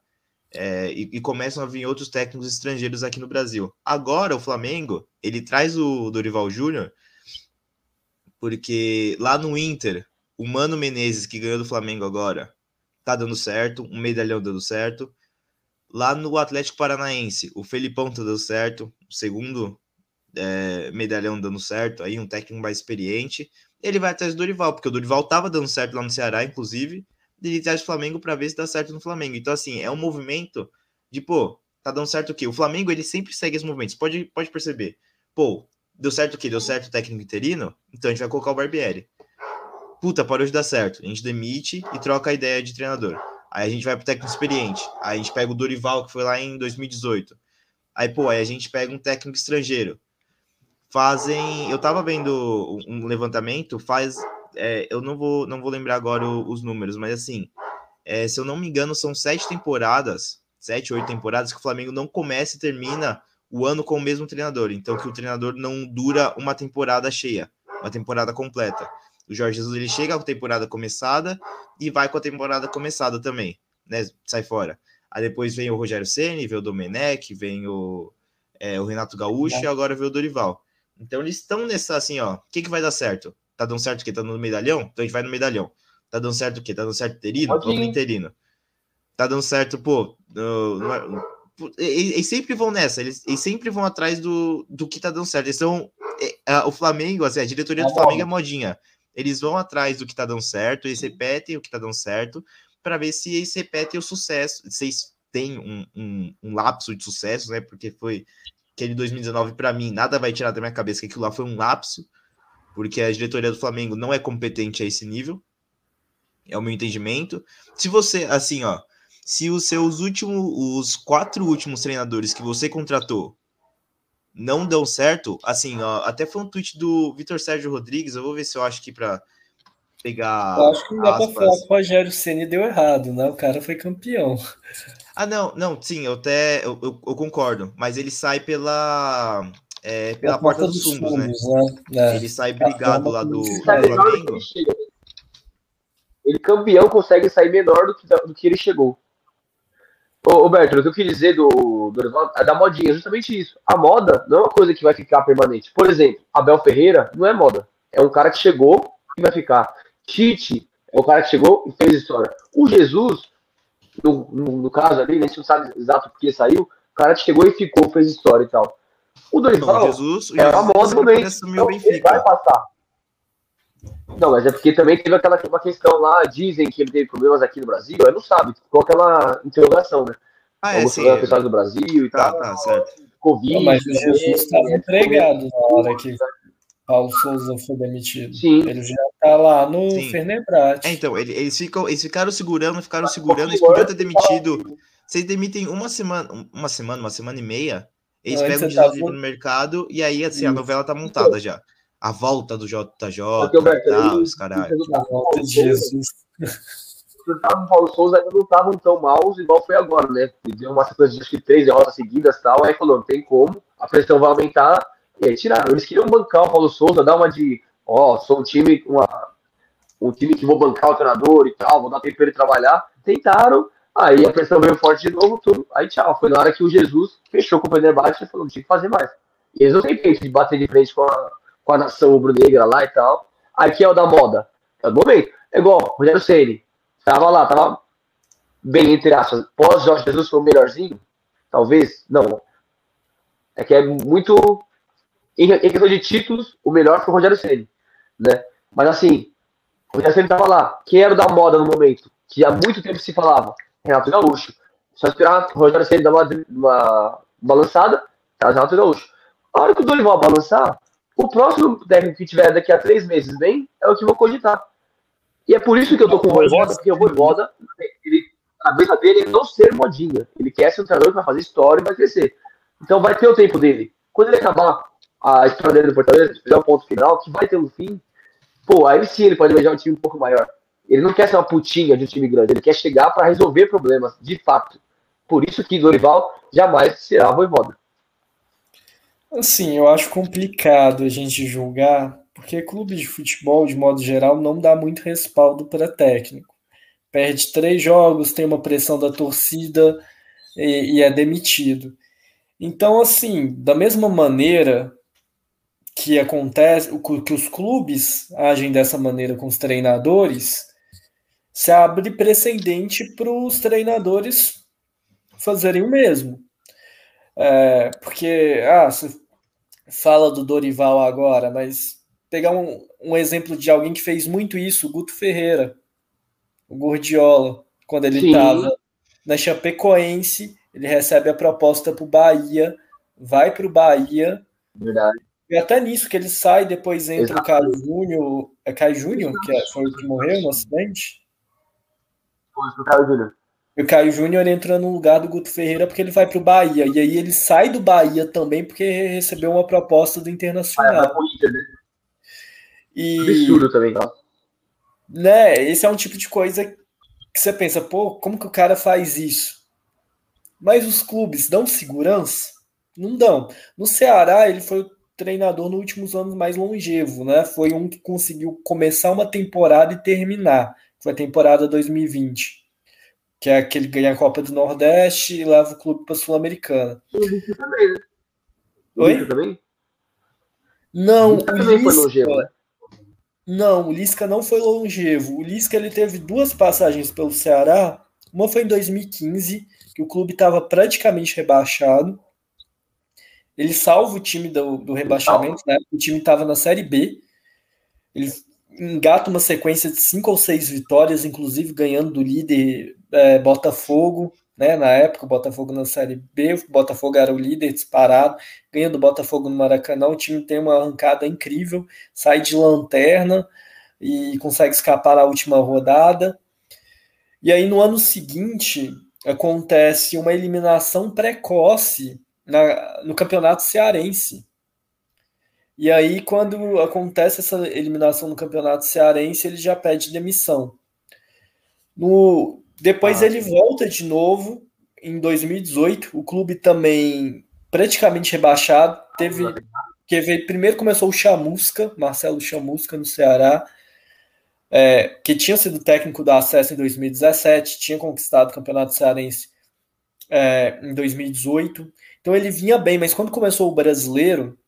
é, e, e, começam a vir outros técnicos estrangeiros aqui no Brasil. Agora, o Flamengo, ele traz o Dorival Júnior, porque lá no Inter, o Mano Menezes, que ganhou do Flamengo agora, tá dando certo, um medalhão dando certo. Lá no Atlético Paranaense, o Felipão tá dando certo, o segundo é, medalhão dando certo, aí um técnico mais experiente ele vai atrás do Dorival, porque o Dorival tava dando certo lá no Ceará, inclusive, ele traz o Flamengo para ver se dá certo no Flamengo. Então, assim, é um movimento de, pô, tá dando certo o quê? O Flamengo, ele sempre segue esses movimentos, pode, pode perceber. Pô, deu certo o quê? Deu certo o técnico interino? Então a gente vai colocar o Barbieri. Puta, parou de dar certo. A gente demite e troca a ideia de treinador. Aí a gente vai pro técnico experiente. Aí a gente pega o Dorival, que foi lá em 2018. Aí, pô, aí a gente pega um técnico estrangeiro fazem. Eu tava vendo um levantamento, faz. É, eu não vou, não vou lembrar agora os números, mas assim, é, se eu não me engano, são sete temporadas, sete, oito temporadas, que o Flamengo não começa e termina o ano com o mesmo treinador. Então, que o treinador não dura uma temporada cheia, uma temporada completa. O Jorge Jesus ele chega com a temporada começada e vai com a temporada começada também, né? Sai fora. Aí depois vem o Rogério Ceni, vem o Domenech, vem o, é, o Renato Gaúcho é. e agora vem o Dorival. Então eles estão nessa assim, ó. O que, que vai dar certo? Tá dando certo o quê? Tá no medalhão? Então a gente vai no medalhão. Tá dando certo o quê? Tá dando certo interino? Vamos interino. Tá dando certo, pô. No, no, eles, sempre vão nessa, eles, eles, sempre vão atrás do, do que tá dando certo. Eles são. É, o Flamengo, assim, a diretoria do Flamengo é modinha. Eles vão atrás do que tá dando certo, eles repetem o que tá dando certo, para ver se eles repetem o sucesso. Se eles têm um, um, um lapso de sucesso, né? Porque foi aquele 2019, para mim, nada vai tirar da minha cabeça que aquilo lá foi um lapso, porque a diretoria do Flamengo não é competente a esse nível. É o meu entendimento. Se você, assim, ó, se os seus últimos, os quatro últimos treinadores que você contratou não dão certo, assim, ó, até foi um tweet do Vitor Sérgio Rodrigues, eu vou ver se eu acho aqui para pegar. Eu acho que não dá falar que o Rogério Ceni deu errado, né? O cara foi campeão. Ah, não, não, sim, eu até eu, eu, eu concordo, mas ele sai pela é, pela porta, porta, dos, dos fundos, né? né? É. Ele sai brigado lá do, do Flamengo. Ele campeão consegue sair menor do que, do que ele chegou. Ô, Roberto, o que eu queria dizer do, do é da modinha, justamente isso. A moda não é uma coisa que vai ficar permanente. Por exemplo, Abel Ferreira não é moda. É um cara que chegou e vai ficar. Tite é o cara que chegou e fez história. O Jesus no, no, no, caso ali, a gente não sabe exato porque saiu, o cara chegou e ficou, fez história e tal. O Dorival não, Jesus, o é famoso também. Então, ele vai passar. Não, mas é porque também teve aquela uma questão lá, dizem que ele teve problemas aqui no Brasil, eu não sabe, ficou aquela interrogação, né? Ah, é, sim. É. pessoal do Brasil e tá, tal. Tá, certo. Covid. Não, mas o Jesus estava é, empregado na hora que Paulo Souza foi demitido. Sim. Ele já Tá lá no Fenerbahçe. É, então, eles, ficam, eles ficaram segurando, ficaram segurando, eles podiam ter demitido. Vocês demitem uma semana, uma semana, uma semana e meia, eles Não, pegam o Jesus tá no mercado e aí, assim, a novela tá montada já. A volta do JJ, tal, os caralho. A volta de Jesus. O Paulo Souza ainda não estavam tão maus igual foi agora, né? Deu uma sequência de três derrotas seguidas tal, aí falou, não tem como, a pressão vai aumentar, e aí tiraram. Eles queriam bancar o Paulo Souza, dar uma de, ó, oh, sou um time, uma, um time que vou bancar o treinador e tal, vou dar tempo para ele trabalhar. Tentaram, aí a pressão veio forte de novo, tudo. Aí tchau. Foi na hora que o Jesus fechou com o Fenerbahçe e falou, não tinha que fazer mais. E eles não têm feito de bater de frente com a, com a nação rubro-negra lá e tal. Aí que é o da moda. É o momento. É igual, Rogério Ceni Tava lá, tava bem, entre aspas. Pós Jorge Jesus foi o melhorzinho? Talvez? Não. É que é muito. Em, em questão de títulos, o melhor foi o Rogério Ceni, né? Mas assim, o Rogério Ceni tava lá. Quem era o da moda no momento? Que há muito tempo se falava. Renato Gaúcho. Só esperar o Rogério Ceni dar uma, uma balançada, tá Renato Gaúcho. A hora que o Dorival balançar, o próximo técnico que tiver daqui a três meses bem é o que vou cogitar. E é por isso que eu tô com o Voivoda, porque o Voivoda, ele, a cabeça dele é não ser modinha. Ele quer ser um treinador que vai fazer história e vai crescer. Então vai ter o tempo dele. Quando ele acabar a história dele do Fortaleza, fizer o um ponto final, que vai ter um fim, pô, aí sim ele pode beijar um time um pouco maior. Ele não quer ser uma putinha de um time grande, ele quer chegar para resolver problemas, de fato. Por isso que Dorival jamais será Voivoda. Assim, eu acho complicado a gente julgar porque clube de futebol, de modo geral, não dá muito respaldo para técnico. Perde três jogos, tem uma pressão da torcida e, e é demitido. Então, assim, da mesma maneira que acontece, que os clubes agem dessa maneira com os treinadores, se abre precedente para os treinadores fazerem o mesmo. É, porque, ah, você fala do Dorival agora, mas pegar um, um exemplo de alguém que fez muito isso, o Guto Ferreira, o Gordiola, quando ele estava na Chapecoense, ele recebe a proposta para o Bahia, vai para o Bahia. Verdade. E até nisso que ele sai, depois entra Exato. o Caio Júnior. É Caio Júnior, que é, foi o que morreu no acidente? Foi o Caio Júnior. E o Caio Júnior entra no lugar do Guto Ferreira porque ele vai para o Bahia. E aí ele sai do Bahia também porque recebeu uma proposta do Internacional. Ah, é, né? E, Absurdo também, ó. Né, esse é um tipo de coisa que você pensa, pô, como que o cara faz isso? Mas os clubes dão segurança? Não dão. No Ceará, ele foi treinador nos últimos anos mais longevo, né? Foi um que conseguiu começar uma temporada e terminar. Foi a temporada 2020. Que é aquele que ganha a Copa do Nordeste e leva o clube para a Sul-Americana. O Lisca também, né? O Oi? também? Não, o também foi longevo, né? Não, o Lisca não foi longevo. O Lisca ele teve duas passagens pelo Ceará. Uma foi em 2015, que o clube estava praticamente rebaixado. Ele salva o time do, do rebaixamento, né? O time estava na Série B. Ele engata uma sequência de cinco ou seis vitórias, inclusive ganhando do líder é, Botafogo. Né? Na época, o Botafogo na Série B, o Botafogo era o líder disparado, ganha do Botafogo no Maracanã, o time tem uma arrancada incrível, sai de lanterna e consegue escapar na última rodada. E aí, no ano seguinte, acontece uma eliminação precoce na, no Campeonato Cearense. E aí, quando acontece essa eliminação no Campeonato Cearense, ele já pede demissão. No, depois ah, ele volta de novo em 2018. O clube também praticamente rebaixado. Teve que veio, primeiro começou o Chamusca, Marcelo Chamusca no Ceará, é, que tinha sido técnico da Acesso em 2017, tinha conquistado o Campeonato Cearense é, em 2018. Então ele vinha bem, mas quando começou o brasileiro,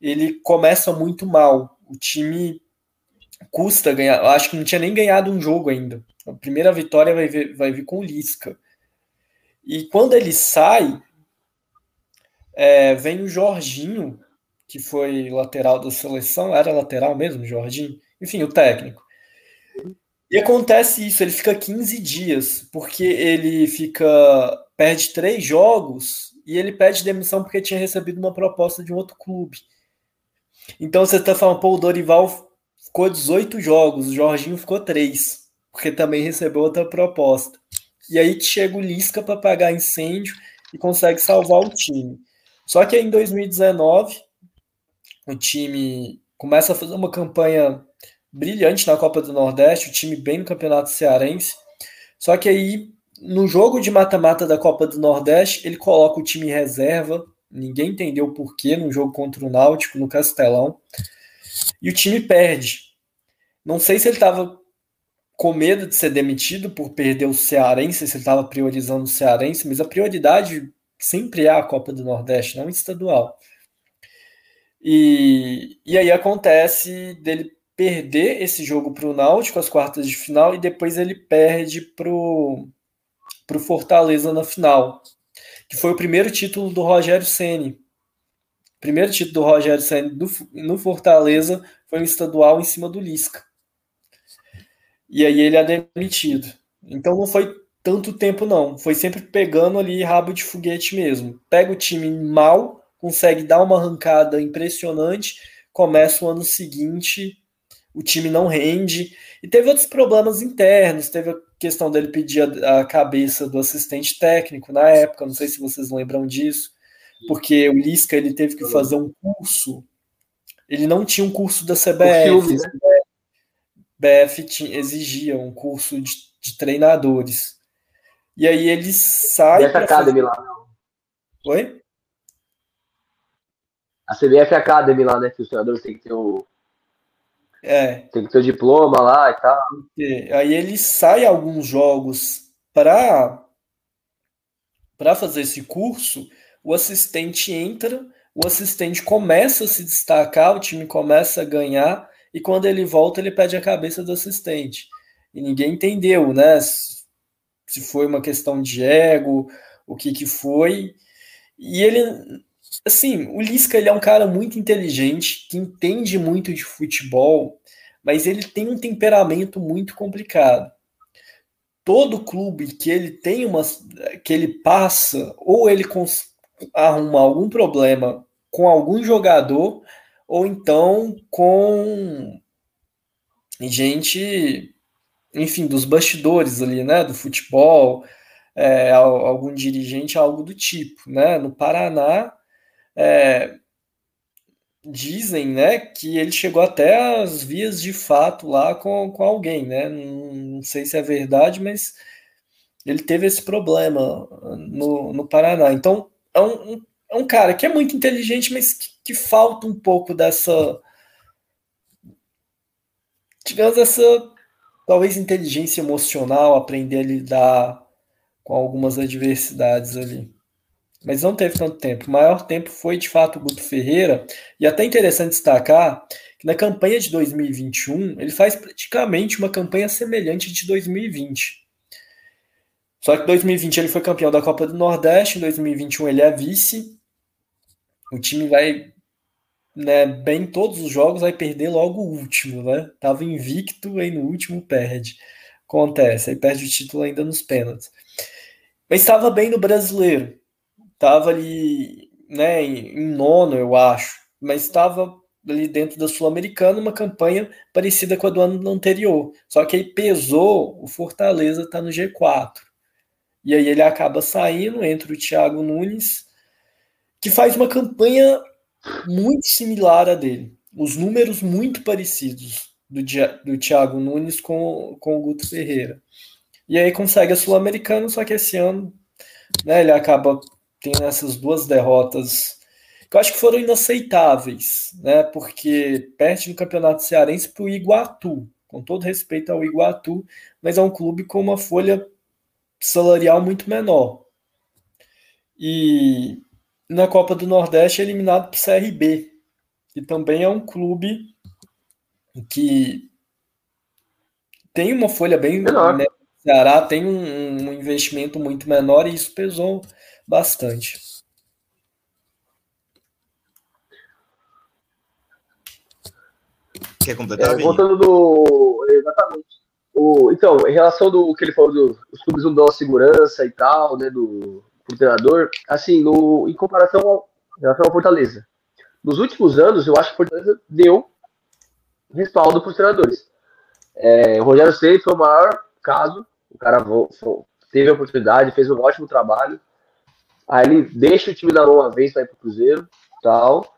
ele começa muito mal. O time custa ganhar. Acho que não tinha nem ganhado um jogo ainda. A primeira vitória vai, vir, vai vir com o Lisca. E quando ele sai, é, vem o Jorginho, que foi lateral da seleção, era lateral mesmo, Jorginho? Enfim, o técnico. E acontece isso, ele fica 15 dias, porque ele fica perde três jogos e ele pede demissão porque tinha recebido uma proposta de um outro clube. Então você está falando, pô, o Dorival ficou 18 jogos, o Jorginho ficou 3, porque também recebeu outra proposta. E aí chega o Lisca para pagar incêndio e consegue salvar o time. Só que aí em 2019, o time começa a fazer uma campanha brilhante na Copa do Nordeste, o time bem no Campeonato Cearense. Só que aí, no jogo de mata-mata da Copa do Nordeste, ele coloca o time reserva. Ninguém entendeu por quê no jogo contra o Náutico, no Castelão. E o time perde. Não sei se ele estava com medo de ser demitido por perder o Cearense, se ele estava priorizando o Cearense, mas a prioridade sempre é a Copa do Nordeste, não estadual. E, e aí acontece dele perder esse jogo para o Náutico, as quartas de final, e depois ele perde para o Fortaleza na final, que foi o primeiro título do Rogério Ceni. Primeiro título do Rogério Ceni no Fortaleza foi um estadual em cima do Lisca. E aí ele é demitido. Então não foi tanto tempo não, foi sempre pegando ali rabo de foguete mesmo. Pega o time mal consegue dar uma arrancada impressionante, começa o ano seguinte, o time não rende, e teve outros problemas internos, teve a questão dele pedir a, a cabeça do assistente técnico na época, não sei se vocês lembram disso, porque o Lisca ele teve que fazer um curso, ele não tinha um curso da CBF, filme, né? BF tinha, exigia um curso de, de, treinadores. E aí ele sai. Academy fazer... lá. Oi? a CBF Academy lá, né? Que os treinadores têm que ter o. É. Tem que ter o diploma lá e tal. Aí ele sai alguns jogos para para fazer esse curso, o assistente entra, o assistente começa a se destacar, o time começa a ganhar, e quando ele volta, ele pede a cabeça do assistente. E ninguém entendeu, né? Se foi uma questão de ego, o que que foi. E ele assim, o Lisca ele é um cara muito inteligente, que entende muito de futebol, mas ele tem um temperamento muito complicado. Todo clube que ele tem uma que ele passa, ou ele arruma algum problema com algum jogador, ou então com gente, enfim, dos bastidores ali, né, do futebol, é, algum dirigente, algo do tipo, né? No Paraná, é, dizem, né, que ele chegou até as vias de fato lá com, com alguém, né? Não, não sei se é verdade, mas ele teve esse problema no, no Paraná. Então, é um, é um cara que é muito inteligente, mas que, que falta um pouco dessa. Digamos, essa talvez inteligência emocional, aprender a lidar com algumas adversidades ali mas não teve tanto tempo. O maior tempo foi, de fato, o Guto Ferreira. E até interessante destacar que na campanha de 2021, ele faz praticamente uma campanha semelhante de 2020. Só que em 2020 ele foi campeão da Copa do Nordeste, em 2021 ele é vice. O time vai né, bem todos os jogos, vai perder logo o último, né? Tava invicto, aí no último perde. Acontece, aí perde o título ainda nos pênaltis. Mas estava bem no brasileiro estava ali, né, em, em nono, eu acho, mas estava ali dentro da Sul-Americana uma campanha parecida com a do ano anterior. Só que aí pesou, o Fortaleza está no G4. E aí ele acaba saindo, entre o Thiago Nunes, que faz uma campanha muito similar a dele. Os números muito parecidos do, do Thiago Nunes com, com o Guto Ferreira. E aí consegue a Sul-Americana, só que esse ano né, ele acaba tem essas duas derrotas que eu acho que foram inaceitáveis, né? Porque perde no Campeonato Cearense para o Iguatu, com todo respeito ao Iguatu, mas é um clube com uma folha salarial muito menor. E na Copa do Nordeste é eliminado para o CRB, que também é um clube que tem uma folha bem menor. Né? Ceará tem um, um investimento muito menor e isso pesou bastante. Quer completar? É, voltando do. Exatamente. O, então, em relação do que ele falou dos clubes não dão a segurança e tal, né, do pro treinador, assim, no, em comparação ao, em relação ao Fortaleza. Nos últimos anos, eu acho que o Fortaleza deu respaldo para os treinadores. É, o Rogério Ceni foi o maior caso, o cara teve a oportunidade, fez um ótimo trabalho. Aí ele deixa o time na mão uma vez para ir para o Cruzeiro, tal.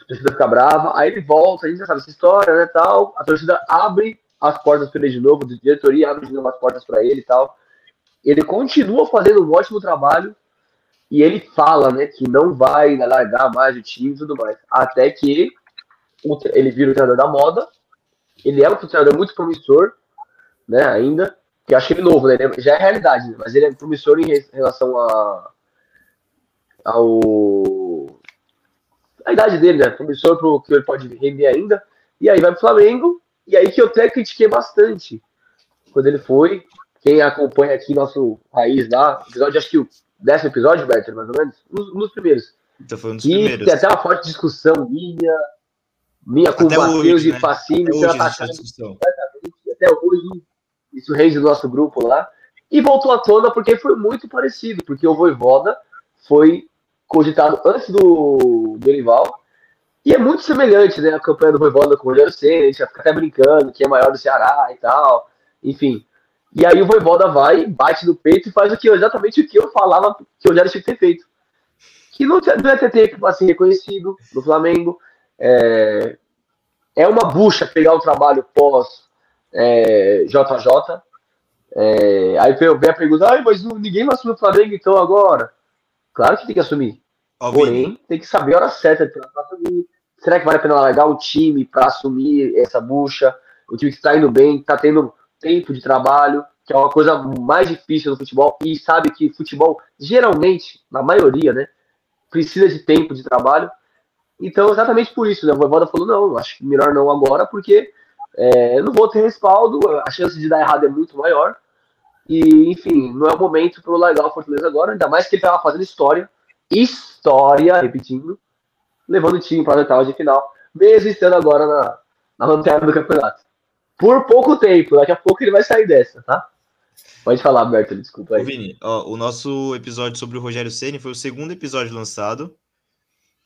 A torcida fica brava, aí ele volta, a gente já sabe essa história, né, tal. A torcida abre as portas para ele de novo, a diretoria abre de novo as portas para ele e tal. Ele continua fazendo um ótimo trabalho e ele fala, né, que não vai largar mais o time e tudo mais. Até que ele vira o treinador da moda. Ele é um treinador muito promissor, né, ainda. Que eu acho ele novo, né? Ele já é realidade, né, mas ele é promissor em relação a ao a idade dele, né? Promissor pro que ele pode render ainda. E aí vai pro Flamengo, e aí que eu até critiquei bastante quando ele foi. Quem acompanha aqui nosso raiz lá, episódio, acho que o décimo episódio, Berto, mais ou menos, nos, nos primeiros. Então foi um dos e primeiros. tem até uma forte discussão minha, minha com o Matheus e né? Facine, até hoje, atacando até hoje, isso rende no nosso grupo lá. E voltou à tona porque foi muito parecido, porque o Voivoda foi cogitado antes do Dorival, e é muito semelhante, né, a campanha do Voivoda com o Rogério Senna, a gente fica até brincando que é maior do Ceará e tal, enfim. E aí o Voivoda vai, bate no peito e faz o que exatamente o que eu falava que o Rogério tinha que ter feito. Que não, não é ter tempo assim, reconhecido no Flamengo. É, é uma bucha pegar o trabalho pós é, JJ. É, aí vem a pergunta, ah, mas ninguém vai assumir o Flamengo então agora. Claro que tem que assumir. Óbvio. Porém, tem que saber a hora certa. Será que vale a pena largar o time para assumir essa bucha? O time que está indo bem, está tendo tempo de trabalho, que é uma coisa mais difícil no futebol, e sabe que futebol, geralmente, na maioria, né, precisa de tempo de trabalho. Então, exatamente por isso, né, o Voivoda falou, não, acho que melhor não agora, porque é, não vou ter respaldo, a chance de dar errado é muito maior, e, enfim, não é o momento para largar o Fortaleza agora, ainda mais que ele estava fazendo história, história, repetindo, levando o time para a oitava de final, mesmo estando agora na, na lanterna do campeonato por pouco tempo. Daqui a pouco ele vai sair dessa, tá? Pode falar, Berto, desculpa aí. Ô, Vini, ó, o nosso episódio sobre o Rogério Ceni foi o segundo episódio lançado.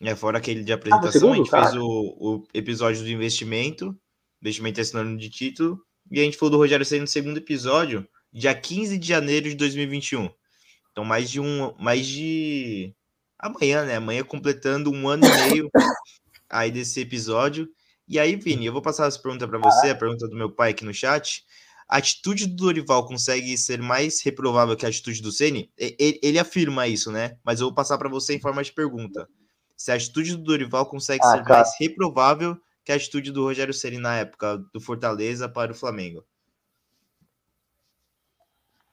Né, fora aquele de apresentação, ah, segundo, a gente cara. fez o, o, episódio do investimento, investimento é sinônimo de título, e a gente falou do Rogério Ceni no segundo episódio, dia 15 de janeiro de 2021. Então, mais de um. Mais de. Amanhã, né? Amanhã completando um ano e meio aí desse episódio. E aí, Vini, eu vou passar essa pergunta para você, a pergunta do meu pai aqui no chat. A atitude do Dorival consegue ser mais reprovável que a atitude do Ceni? Ele, ele afirma isso, né? Mas eu vou passar para você em forma de pergunta. Se a atitude do Dorival consegue ah, ser cara. mais reprovável que a atitude do Rogério Ceni na época do Fortaleza para o Flamengo?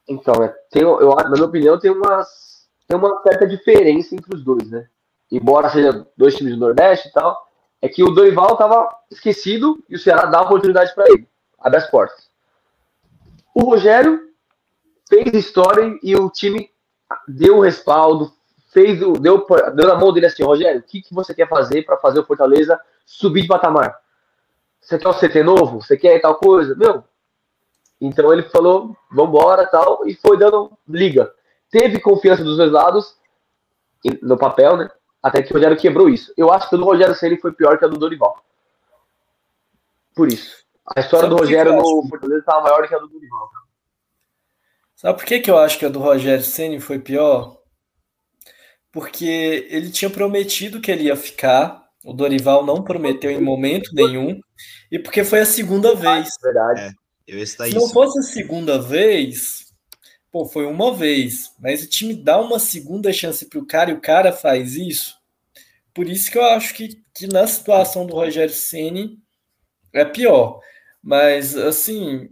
Então, é, tem, eu, na minha opinião, tem, umas, tem uma certa diferença entre os dois, né? Embora seja dois times do Nordeste e tal, é que o Dorival estava esquecido e o Ceará dá oportunidade para ele, abre as portas. O Rogério fez história e o time deu o respaldo, fez deu, deu na mão dele assim, Rogério, o que, que você quer fazer para fazer o Fortaleza subir de patamar? Você quer o CT novo? Você quer tal coisa? Meu, então ele falou, vambora tal, e foi dando liga. Teve confiança dos dois lados, no papel, né? Até que o Rogério quebrou isso. Eu acho que o do Rogério Ceni foi pior que a do Dorival. Por isso. A história Sabe do Rogério no Fortaleza estava maior que a do Dorival. Sabe por que, que eu acho que a do Rogério Ceni foi pior? Porque ele tinha prometido que ele ia ficar, o Dorival não prometeu em momento nenhum, e porque foi a segunda vez. Verdade. É, eu Se isso. não fosse a segunda vez, Pô, foi uma vez, mas o time dá uma segunda chance pro cara e o cara faz isso. Por isso que eu acho que, que na situação do Rogério Ceni é pior. Mas assim,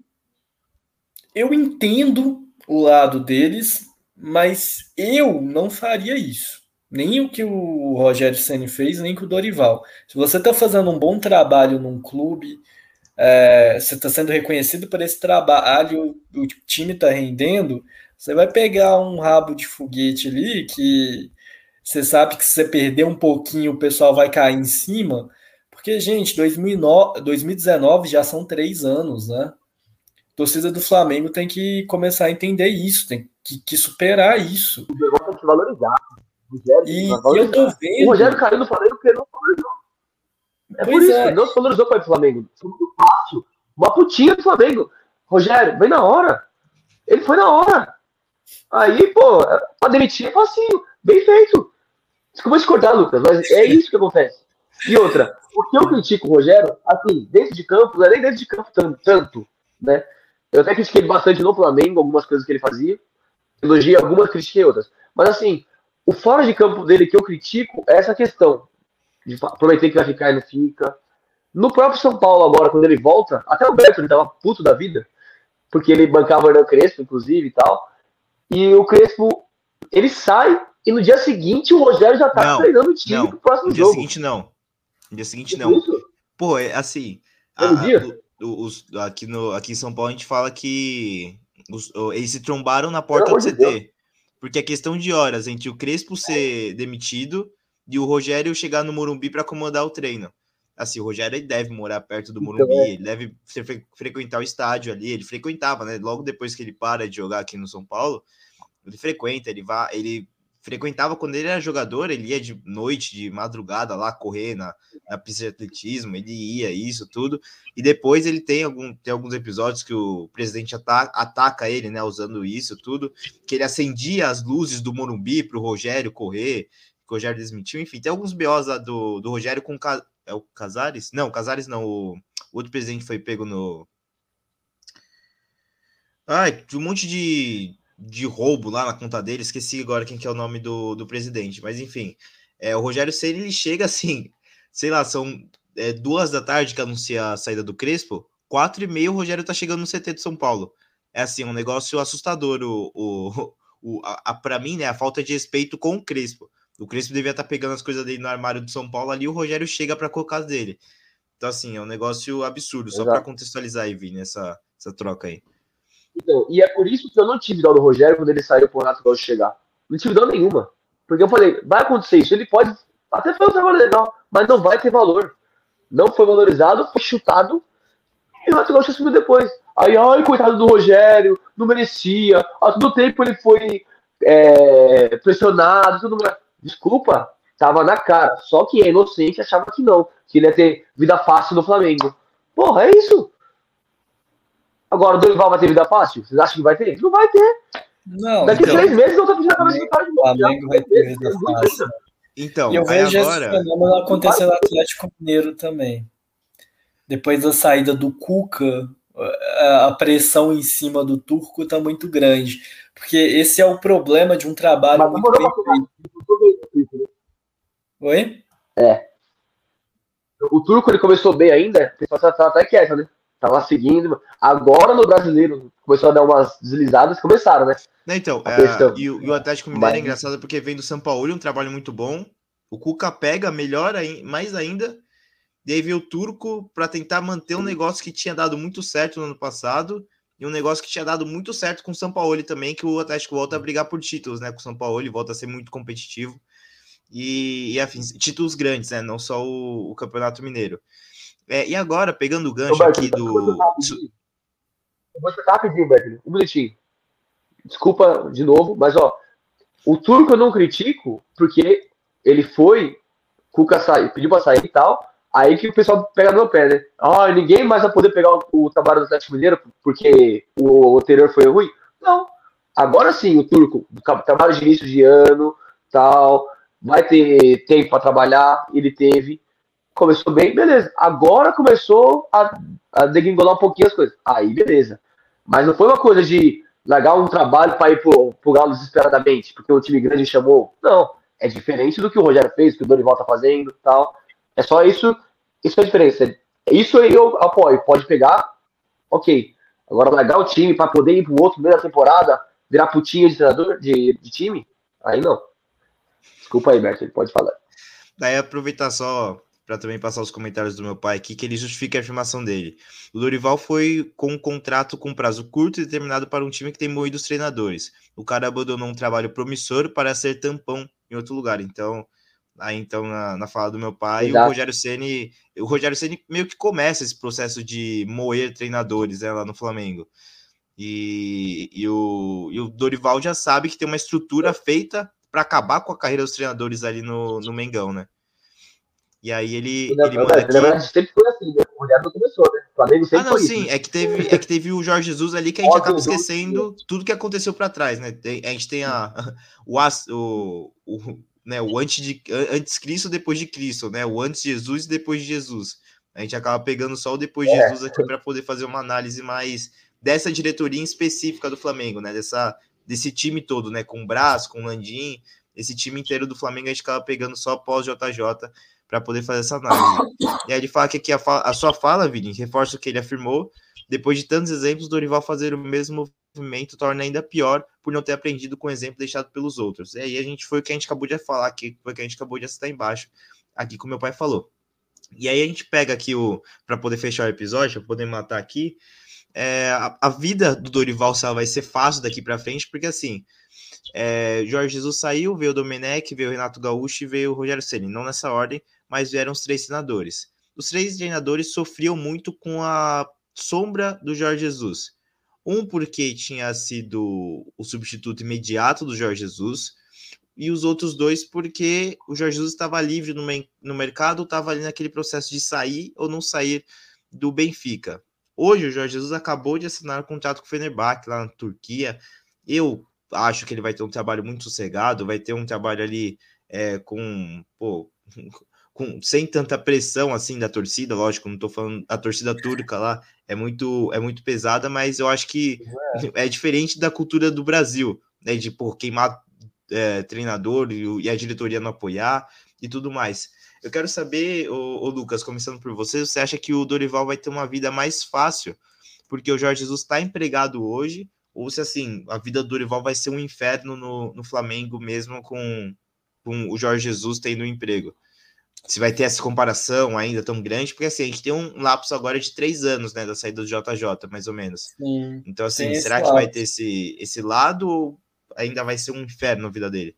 eu entendo o lado deles, mas eu não faria isso. Nem o que o Rogério Ceni fez, nem que o Dorival. Se você está fazendo um bom trabalho num clube, é, você está sendo reconhecido por esse trabalho, o time está rendendo, você vai pegar um rabo de foguete ali que você sabe que se você perder um pouquinho o pessoal vai cair em cima, porque, gente, 2009, 2019 já são três anos, né? A torcida do Flamengo tem que começar a entender isso, tem que, que superar isso. O negócio tem que valorizar. Rogério, e, e eu tô vendo. O Rogério caiu no Flamengo porque não valorizou. É pois por isso, é. não se valorizou para o Flamengo. Foi muito fácil. Uma putinha do Flamengo. Rogério, vem na hora. Ele foi na hora. Aí, pô, pra demitir é facinho. Bem feito. Desculpa discordar, Lucas, mas é isso que acontece. E outra, o que eu critico o Rogério, assim, dentro de campo, não é nem dentro de campo tanto, tanto né? Eu até critiquei bastante no Flamengo, algumas coisas que ele fazia. Elogiei algumas, critiquei outras. Mas assim, o fora de campo dele que eu critico é essa questão. De prometer que vai ficar e não fica. No próprio São Paulo, agora, quando ele volta, até o Beto ele tava puto da vida, porque ele bancava o Hernan Crespo, inclusive, e tal. E o Crespo, ele sai, e no dia seguinte o Rogério já tá não, treinando o time não. pro próximo no jogo. No dia seguinte, não. No dia seguinte, não. Isso? Pô, é assim. A, dia? Os, aqui, no, aqui em São Paulo a gente fala que os, eles se trombaram na porta do CT. Deus. Porque é questão de horas entre o Crespo ser demitido e o Rogério chegar no Morumbi para acomodar o treino. Assim, o Rogério deve morar perto do então, Morumbi, então, é. ele deve fre frequentar o estádio ali. Ele frequentava, né? Logo depois que ele para de jogar aqui no São Paulo, ele frequenta, ele vai, ele frequentava quando ele era jogador, ele ia de noite, de madrugada lá correr na, na pista de atletismo, ele ia isso tudo. E depois ele tem, algum, tem alguns episódios que o presidente ataca, ataca ele, né, usando isso tudo, que ele acendia as luzes do Morumbi para o Rogério correr, que o Rogério desmentiu. Enfim, tem alguns BOs lá do, do Rogério com é o Casares? Não, Casares não, o, o outro presidente foi pego no. Ai, um monte de, de roubo lá na conta dele, esqueci agora quem que é o nome do, do presidente, mas enfim, é, o Rogério Ceni ele chega assim, sei lá, são é, duas da tarde que anuncia a saída do Crespo, quatro e meia o Rogério tá chegando no CT de São Paulo. É assim, um negócio assustador o, o, o a, a para mim, né, a falta de respeito com o Crespo. O Crespo devia estar tá pegando as coisas dele no armário do São Paulo ali, o Rogério chega para colocar dele. Então assim, é um negócio absurdo, Exato. só para contextualizar aí, Vini, essa, essa troca aí. Então, e é por isso que eu não tive dó do Rogério quando ele saiu pro Renato Gaúcho chegar. Não tive dó nenhuma. Porque eu falei, vai acontecer isso. Ele pode até fazer um trabalho legal, mas não vai ter valor. Não foi valorizado, foi chutado. E o Renato Gaúcho assumiu depois. Aí, ai, coitado do Rogério, não merecia. A todo tempo ele foi é, pressionado, tudo mais. Desculpa, tava na cara. Só que é inocente achava que não, que ele ia ter vida fácil no Flamengo. Porra, é isso. Agora o Dorival vai ter vida fácil? Vocês acham que vai ter? Não vai ter. Não, Daqui então, três meses eu tô pedindo a cabeça do cara de novo. O Flamengo vai ter vida fácil. Então, e eu vejo agora... esse fenômeno acontecer no Atlético Mineiro também. Depois da saída do Cuca, a pressão em cima do Turco está muito grande. Porque esse é o problema de um trabalho Mas muito bem feito. Oi? É. O Turco ele começou bem ainda, pessoal tá até quieto, né? Tava seguindo. Agora no brasileiro começou a dar umas deslizadas, começaram, né? Então, é, e, o, e, o Atlético Mineiro é Mas... é engraçado porque vem do São Paulo, um trabalho muito bom. O Cuca pega, melhora mais ainda. Aí veio o Turco para tentar manter um negócio que tinha dado muito certo no ano passado. E um negócio que tinha dado muito certo com o São Paulo também, que o Atlético volta a brigar por títulos, né? Com o São Paulo, volta a ser muito competitivo. E, e afins, títulos grandes, né? Não só o, o Campeonato Mineiro. É, e agora, pegando o gancho aqui do. Eu vou chutar rapidinho, Beto. Um minutinho. Desculpa de novo, mas ó, o turco eu não critico porque ele foi, Cuca saiu, pediu pra sair e tal. Aí que o pessoal pega no meu pé, né? Ah, ninguém mais vai poder pegar o, o trabalho do Atlético Mineiro porque o, anterior foi ruim. Não. Agora sim, o turco, trabalho de início de ano, tal, vai ter tempo para trabalhar, ele teve começou bem, beleza. Agora começou a, a degringolar um pouquinho as coisas. Aí, beleza. Mas não foi uma coisa de largar um trabalho para ir pro, pro Galo desesperadamente, porque o time grande chamou. Não. É diferente do que o Rogério fez, que o Dorival tá fazendo tal. É só isso. Isso é a diferença. Isso eu apoio. Pode pegar, ok. Agora largar o time para poder ir pro outro meio da temporada, virar putinha de treinador, de, de time, aí não. Desculpa aí, Berto, pode falar. Daí aproveitar só para também passar os comentários do meu pai aqui, que ele justifica a afirmação dele. O Dorival foi com um contrato com prazo curto e determinado para um time que tem moído os treinadores. O cara abandonou um trabalho promissor para ser tampão em outro lugar. Então, aí então na, na fala do meu pai, Exato. o Rogério Ceni, o Rogério Ceni meio que começa esse processo de moer treinadores né, lá no Flamengo. E, e, o, e o Dorival já sabe que tem uma estrutura feita para acabar com a carreira dos treinadores ali no, no Mengão, né? E aí ele, ele manda aqui... Na verdade, sempre foi assim, né? O não começou, né? O Flamengo sempre ah, não, sim, isso, é, que teve, é que teve o Jorge Jesus ali que a gente Ótimo, acaba esquecendo tudo que aconteceu para trás, né? Tem, a gente tem a, o, o, o, né, o antes, de, antes Cristo, depois de Cristo, né? O antes Jesus e depois de Jesus. A gente acaba pegando só o depois de é. Jesus aqui para poder fazer uma análise mais dessa diretoria específica do Flamengo, né? Dessa, desse time todo, né? Com o Brás, com o Landim, esse time inteiro do Flamengo a gente acaba pegando só pós JJ para poder fazer essa análise. E aí ele fala que aqui a, a sua fala, Vini, reforça o que ele afirmou. Depois de tantos exemplos, Dorival fazer o mesmo movimento torna ainda pior por não ter aprendido com o exemplo deixado pelos outros. E aí a gente foi o que a gente acabou de falar aqui, foi o que a gente acabou de citar embaixo, aqui como meu pai falou. E aí a gente pega aqui o para poder fechar o episódio, para poder matar aqui, é, a, a, vida do Dorival vai ser fácil daqui para frente, porque assim, é, Jorge Jesus saiu, veio o Domenech, veio o Renato Gaúcho e veio o Rogério Ceni, não nessa ordem, mas vieram os três treinadores. Os três treinadores sofriam muito com a sombra do Jorge Jesus. Um porque tinha sido o substituto imediato do Jorge Jesus, e os outros dois porque o Jorge Jesus estava livre no, no mercado, estava ali naquele processo de sair ou não sair do Benfica. Hoje o Jorge Jesus acabou de assinar um contrato com o Fenerbahçe lá na Turquia. Eu acho que ele vai ter um trabalho muito sossegado, vai ter um trabalho ali é, com, pô, com, sem tanta pressão assim da torcida, lógico, não estou falando a torcida turca lá é muito é muito pesada, mas eu acho que é, é diferente da cultura do Brasil, né, de pô, queimar é, treinador e, e, a diretoria não apoiar e tudo mais. Eu quero saber, o Lucas, começando por você, você acha que o Dorival vai ter uma vida mais fácil porque o Jorge Jesus está empregado hoje ou se assim, a vida do Dorival vai ser um inferno no, no Flamengo mesmo com, com o Jorge Jesus tendo um emprego. Se vai ter essa comparação ainda tão grande, porque assim, a gente tem um lapso agora de três anos, né, da saída do JJ, mais ou menos. Sim, então, assim, será que lado. vai ter esse, esse lado ou ainda vai ser um inferno na vida dele?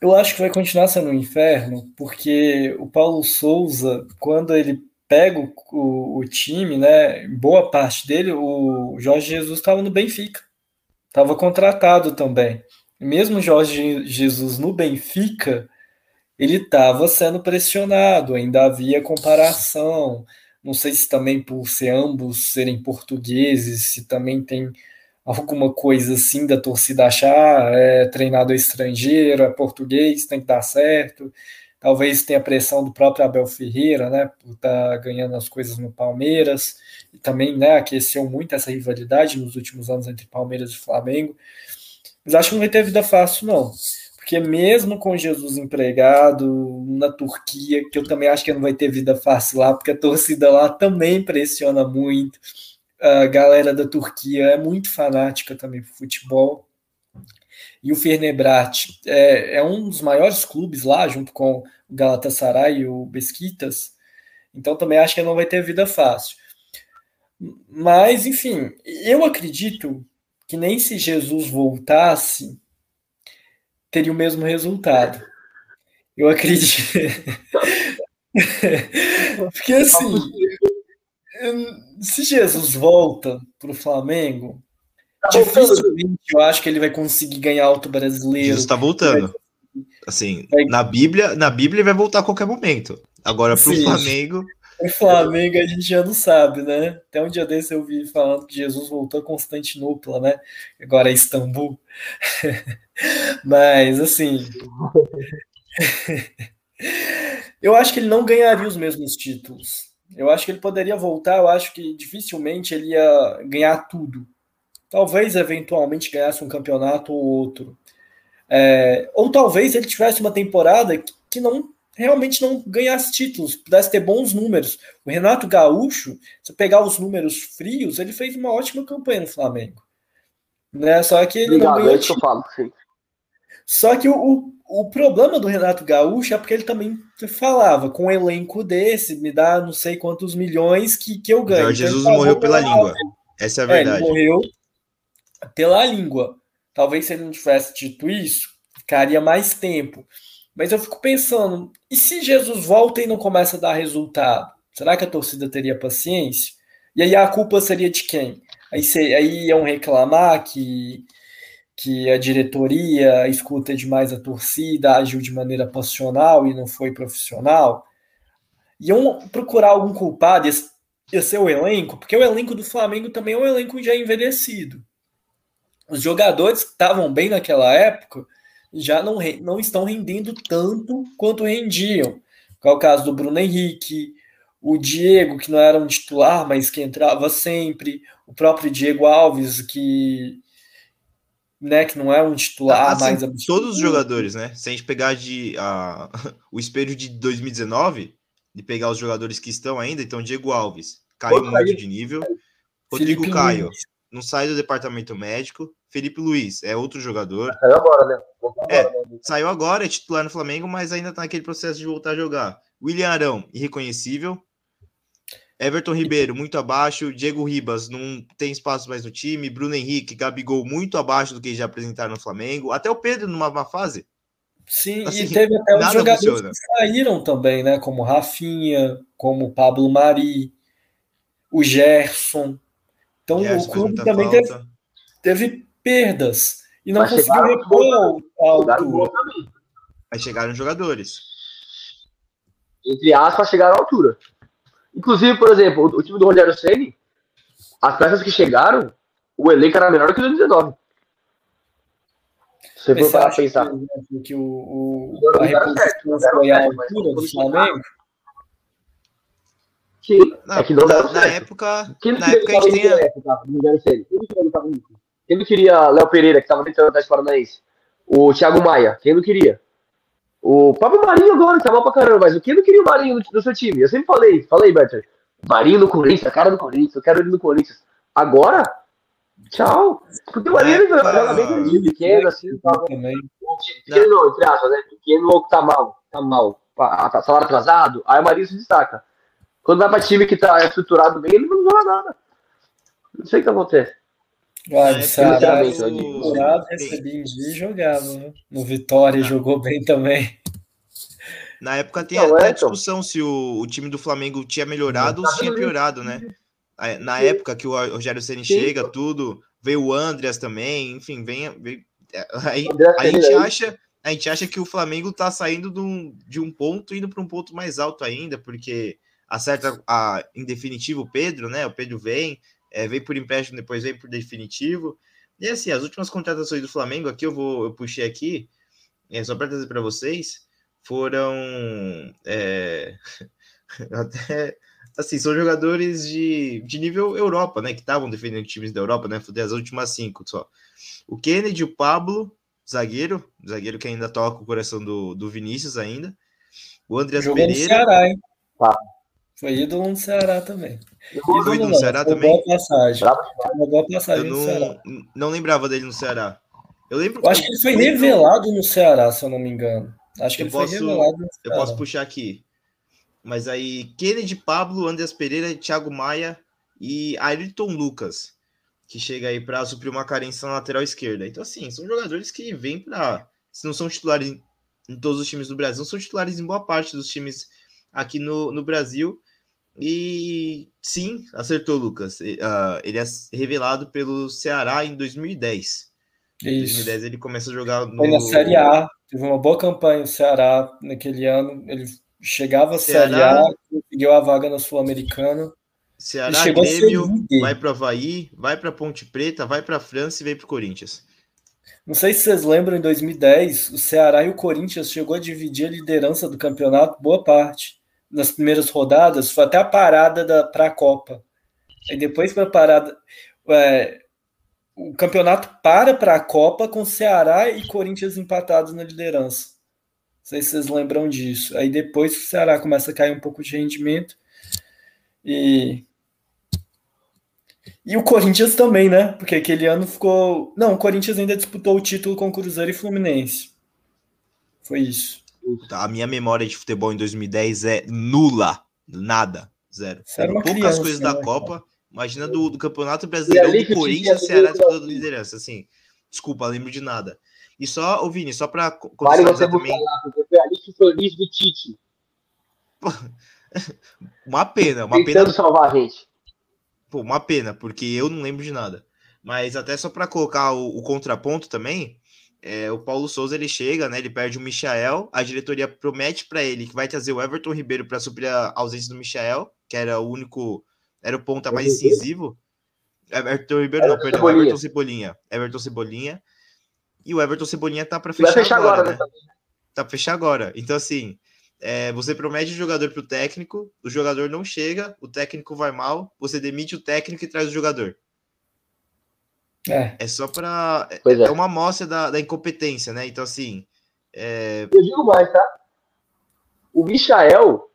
Eu acho que vai continuar sendo um inferno, porque o Paulo Souza, quando ele pega o, o, o time, né, boa parte dele, o Jorge Jesus estava no Benfica estava contratado também. Mesmo Jorge Jesus no Benfica, ele estava sendo pressionado, ainda havia comparação. Não sei se também por ser ambos serem portugueses, se também tem alguma coisa assim da torcida achar, é treinador estrangeiro, é português, tem que dar certo. Talvez tenha pressão do próprio Abel Ferreira, né, por estar tá ganhando as coisas no Palmeiras e também né, aqueceu muito essa rivalidade nos últimos anos entre Palmeiras e Flamengo. Mas acho que não vai ter vida fácil, não. Porque mesmo com Jesus empregado na Turquia, que eu também acho que não vai ter vida fácil lá, porque a torcida lá também pressiona muito. A galera da Turquia é muito fanática também por futebol. E o Fenerbahçe é, é um dos maiores clubes lá, junto com o Galatasaray e o Besiktas. Então também acho que não vai ter vida fácil. Mas, enfim, eu acredito que nem se Jesus voltasse, teria o mesmo resultado. Eu acredito. Porque assim, se Jesus volta para o Flamengo, tá dificilmente eu acho que ele vai conseguir ganhar outro brasileiro. Jesus está voltando. Assim, na Bíblia, na Bíblia ele vai voltar a qualquer momento. Agora para o Flamengo. O Flamengo a gente já não sabe, né? Até um dia desse eu vi falando que Jesus voltou a Constantinopla, né? Agora é Istambul. Mas, assim. eu acho que ele não ganharia os mesmos títulos. Eu acho que ele poderia voltar, eu acho que dificilmente ele ia ganhar tudo. Talvez eventualmente ganhasse um campeonato ou outro. É, ou talvez ele tivesse uma temporada que não realmente não ganhasse títulos, pudesse ter bons números. O Renato Gaúcho, se pegar os números frios, ele fez uma ótima campanha no Flamengo. Né? Só que ele Obrigado, não ganhou. É que eu falo, sim. Só que o, o, o, problema do Renato Gaúcho é porque ele também falava, com um elenco desse, me dá não sei quantos milhões que, que eu ganho. Jorge então, Jesus morreu pela língua. Essa é a verdade. É, ele morreu pela língua. Talvez se ele não tivesse dito isso, ficaria mais tempo. Mas eu fico pensando, e se Jesus volta e não começa a dar resultado? Será que a torcida teria paciência? E aí a culpa seria de quem? Aí, aí iam reclamar que, que a diretoria escuta demais a torcida, agiu de maneira passional e não foi profissional. iam procurar algum culpado, ia, ia ser o elenco, porque o elenco do Flamengo também é um elenco já envelhecido. Os jogadores que estavam bem naquela época já não, não estão rendendo tanto quanto rendiam. É o caso do Bruno Henrique, o Diego, que não era um titular, mas que entrava sempre, o próprio Diego Alves, que, né, que não é um titular assim, mais absurdo. Todos os jogadores, né? Se a gente pegar de, a, o espelho de 2019, de pegar os jogadores que estão ainda, então Diego Alves caiu muito de nível, Rodrigo Felipe Caio Luiz. Não sai do departamento médico, Felipe Luiz é outro jogador. Saiu agora, né? É, agora, né? Saiu agora, é titular no Flamengo, mas ainda tá naquele processo de voltar a jogar. William Arão, irreconhecível. Everton Ribeiro, muito abaixo. Diego Ribas, não tem espaço mais no time. Bruno Henrique, Gabigol, muito abaixo do que já apresentaram no Flamengo. Até o Pedro, numa má fase. Sim, assim, e teve até os jogadores funciona. que saíram também, né? Como Rafinha, como Pablo Mari, o Gerson. Então o clube também teve, teve, perdas e não Mas conseguiu repor a altura. Mas chegaram jogadores. Entre aspas, chegaram à altura. Inclusive, por exemplo, o, o time do Rogério Ceni, as peças que chegaram, o elenco era menor que o 2019. Se você for para pensar. Que, que o, o, a reposição foi a altura do Flamengo? Sim, não, é que não na, na época. Quem não na época a gente tinha. Quem não queria Léo Pereira, que estava tentando o Atlético Paranaense? O Thiago Maia, quem não queria? O próprio Marinho agora tá mal pra caramba, mas o que não queria o Marinho no, no seu time? Eu sempre falei, falei, Berter. Marinho no Corinthians, a cara do Corinthians, eu quero ele no Corinthians. Agora, tchau. Porque o Marinho é, joga bem pequeno, assim, tal. Pequeno não, entre aspas, né? Pequeno ou tá mal, tá mal. Tá salário atrasado, aí o Marinho se destaca. Quando vai pra time que tá estruturado bem, ele não joga nada. Não sei o que acontece. Olha, é, Ceará, o recebia em jogava, né? No Vitória jogou bem também. Na época tinha até a discussão se o, o, time do Flamengo tinha melhorado ou se tinha piorado, né? Na época que o Rogério Ceni chega, tudo, veio o Andreas também, enfim, vem, vem aí, a gente acha a gente acha que o Flamengo tá saindo de um, de um ponto indo para um ponto mais alto ainda, porque acerta a, em definitivo o Pedro, né? O Pedro vem, é, vem por empréstimo, depois vem por definitivo. E assim, as últimas contratações do Flamengo, aqui eu vou, eu puxei aqui, é, só para trazer para vocês, foram é, até assim, são jogadores de, de nível Europa, né? Que estavam defendendo times da Europa, né? Foi as últimas cinco só. O Kennedy, o Pablo, zagueiro, zagueiro que ainda toca o coração do, do Vinícius ainda. O Andreas Jogou Pereira. No Ceará, hein? Foi ídolo no Ceará também. Ídolo no Ceará foi também. Boa passagem. Uma boa passagem eu não, no Ceará. Não lembrava dele no Ceará. Eu lembro. Eu acho que ele foi revelado no Ceará, se eu não me engano. Acho que eu ele posso, foi revelado no Ceará. Eu posso puxar aqui. Mas aí, Kennedy, Pablo, Andreas Pereira, Thiago Maia e Ayrton Lucas, que chega aí para suprir uma carência na lateral esquerda. Então, assim, são jogadores que vêm para. Se não são titulares em, em todos os times do Brasil, são titulares em boa parte dos times aqui no, no Brasil. E sim, acertou, Lucas. Uh, ele é revelado pelo Ceará em 2010. Em 2010 ele começa a jogar no... Foi na Série A. Teve uma boa campanha no Ceará naquele ano. Ele chegava à Ceará... Série A, conseguiu a vaga na Sul-Americana. Ceará, Grêmio, vai para Havaí, vai para Ponte Preta, vai para França e vem para o Corinthians. Não sei se vocês lembram, em 2010, o Ceará e o Corinthians chegou a dividir a liderança do campeonato boa parte nas primeiras rodadas foi até a parada para a Copa. Aí depois para a parada. É, o campeonato para para a Copa com Ceará e Corinthians empatados na liderança. Não sei se vocês lembram disso. Aí depois o Ceará começa a cair um pouco de rendimento. E. E o Corinthians também, né? Porque aquele ano ficou. Não, o Corinthians ainda disputou o título com Cruzeiro e Fluminense. Foi isso. A minha memória de futebol em 2010 é nula. Nada. Zero. Poucas criança, coisas da né? Copa. Imagina do, do Campeonato Brasileiro do Corinthians, Ceará disputando liderança. Assim, desculpa, lembro de nada. E só, ô Vini, só para Vale você também. Porque ali que foi o do Tite. uma pena, uma Tentando pena. salvar a gente. Pô, uma pena, porque eu não lembro de nada. Mas até só para colocar o, o, contraponto também, é, o Paulo Souza ele chega, né? Ele perde o Michael, a diretoria promete para ele que vai trazer o Everton Ribeiro para suprir a ausência do Michael, que era o único, era o ponta mais incisivo. Everton Ribeiro, não, perdão, Cebolinha. Everton Cebolinha. Everton Cebolinha. E o Everton Cebolinha tá para fechar, fechar, agora, agora né? né? Tá para fechar agora. Então, assim, é, você promete o jogador pro técnico, o jogador não chega, o técnico vai mal, você demite o técnico e traz o jogador. É, é só para. É, é. é. uma amostra da, da incompetência, né? Então, assim. É... Eu digo mais, tá? O Michael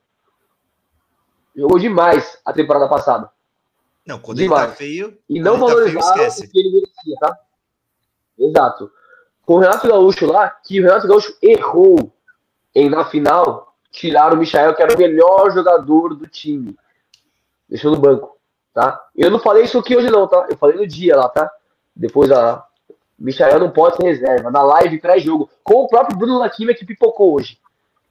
jogou demais a temporada passada. Não, quando demais. ele tá feio. E não valorizava tá o que ele merecia, tá? Exato. Com o Renato Gaúcho lá, que o Renato Gaúcho errou em na final tirar o Michael, que era o melhor jogador do time. Deixou no banco, tá? Eu não falei isso aqui hoje não, tá? Eu falei no dia lá, tá? Depois a Michael não pode ser reserva. Na live pré-jogo, com o próprio Bruno Laquima que pipocou hoje.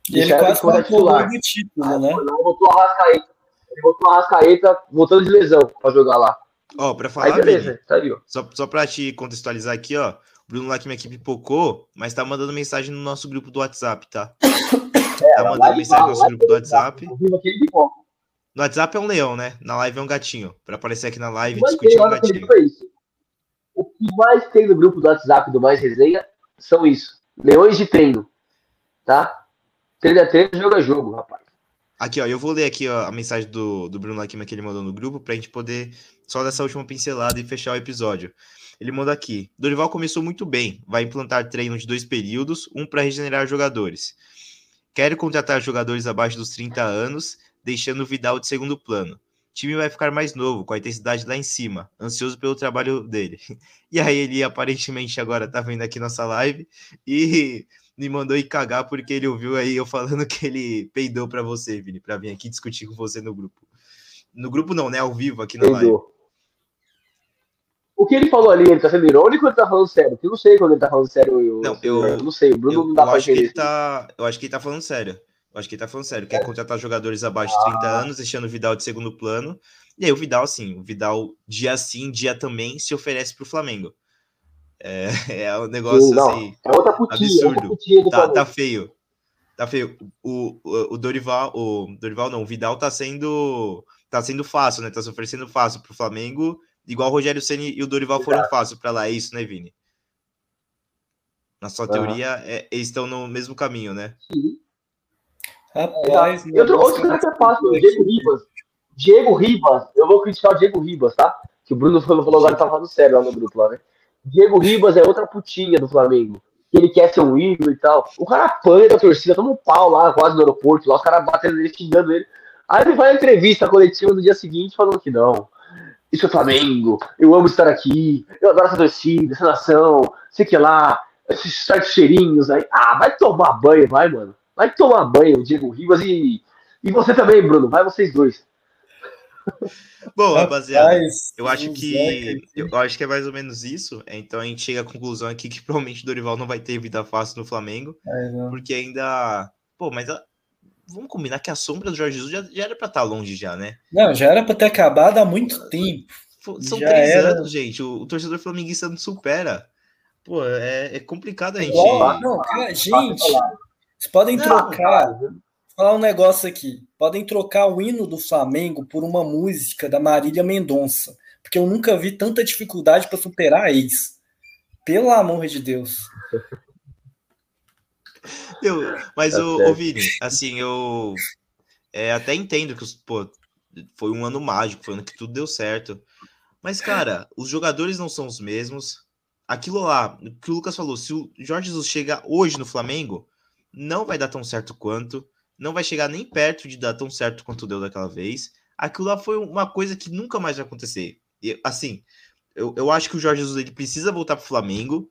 E ele quase foi titular. do título, né? Ele botou a Rascaeta. Ele botou a Rascaeta voltando de lesão pra jogar lá. Ó, pra falar, Aí, beleza, tá aí, ó. Só, só pra te contextualizar aqui, ó. O Bruno Laquima aqui pipocou, mas tá mandando mensagem no nosso grupo do WhatsApp, tá? É, tá mandando mensagem no nosso grupo do WhatsApp. No WhatsApp é um leão, né? Na live é um gatinho. Pra aparecer aqui na live discutir um gatinho. O que mais tem no grupo do WhatsApp do Mais Resenha são isso. Leões de treino. Tá? Treino a treino, jogo a jogo, rapaz. Aqui, ó, eu vou ler aqui ó, a mensagem do, do Bruno Lakima que ele mandou no grupo pra gente poder só dessa última pincelada e fechar o episódio. Ele manda aqui: Dorival começou muito bem, vai implantar treino de dois períodos, um para regenerar jogadores. Quero contratar jogadores abaixo dos 30 anos, deixando o Vidal de segundo plano time vai ficar mais novo, com a intensidade lá em cima, ansioso pelo trabalho dele. E aí ele aparentemente agora tá vendo aqui nossa live e me mandou ir cagar porque ele ouviu aí eu falando que ele peidou para você, Vini, para vir aqui discutir com você no grupo. No grupo não, né, ao vivo aqui na live. O que ele falou ali, ele tá sendo irônico ou ele tá falando sério? Porque eu não sei quando ele tá falando sério. Eu, não, eu, eu não sei, o Bruno eu, não dá eu pra acho que ele tá, Eu acho que ele tá falando sério. Acho que ele tá falando sério. Quer contratar jogadores abaixo de 30 ah. anos, deixando o Vidal de segundo plano. E aí o Vidal, assim, o Vidal dia sim, dia também se oferece pro Flamengo. É, é um negócio Não, assim. É outra putinha, absurdo. Outra tá, tá, feio. Tá feio. O, o, o, Dorival, o Dorival não, o Vidal tá sendo. tá sendo fácil, né? Tá se oferecendo fácil pro Flamengo, igual o Rogério Ceni e o Dorival foram fácil para lá. É isso, né, Vini? Na sua teoria, é, eles estão no mesmo caminho, né? Sim. Rapaz, é, outro, outro cara que é fácil, o Diego Ribas. Diego Ribas, eu vou criticar o Diego Ribas, tá? Que o Bruno falou, falou agora, tá falando sério lá no grupo lá, né? Diego Ribas é outra putinha do Flamengo. Ele quer ser um ídolo e tal. O cara apanha da torcida, toma um pau lá, quase no aeroporto, lá, os caras batendo nele, xingando ele. Aí ele vai na entrevista coletiva no dia seguinte falando que não. Isso é Flamengo, eu amo estar aqui, eu adoro essa torcida, essa nação, sei que lá, esses certos cheirinhos aí. Ah, vai tomar banho, vai, mano. Vai tomar banho, Diego Ribas e, e você também, Bruno. Vai vocês dois. Bom, rapaziada, eu acho que eu acho que é mais ou menos isso. Então a gente chega à conclusão aqui que provavelmente o Dorival não vai ter vida fácil no Flamengo, é, porque ainda, pô, mas a... vamos combinar que a sombra do Jorge Jesus já, já era para estar tá longe já, né? Não, já era para ter acabado há muito tempo. São já três era... anos, gente. O, o, torcedor flamenguista não supera. Pô, é, é complicado a gente. não, cara, gente, vocês podem não, trocar. Cara. Vou falar um negócio aqui. Podem trocar o hino do Flamengo por uma música da Marília Mendonça. Porque eu nunca vi tanta dificuldade para superar a ex. Pelo amor de Deus. Eu, mas, tá o, o Vini, assim, eu é, até entendo que pô, foi um ano mágico, foi um ano que tudo deu certo. Mas, cara, os jogadores não são os mesmos. Aquilo lá, o que o Lucas falou, se o Jorge Jesus chega hoje no Flamengo, não vai dar tão certo quanto, não vai chegar nem perto de dar tão certo quanto deu daquela vez. Aquilo lá foi uma coisa que nunca mais vai acontecer. E, assim, eu, eu acho que o Jorge Jesus ele precisa voltar para o Flamengo,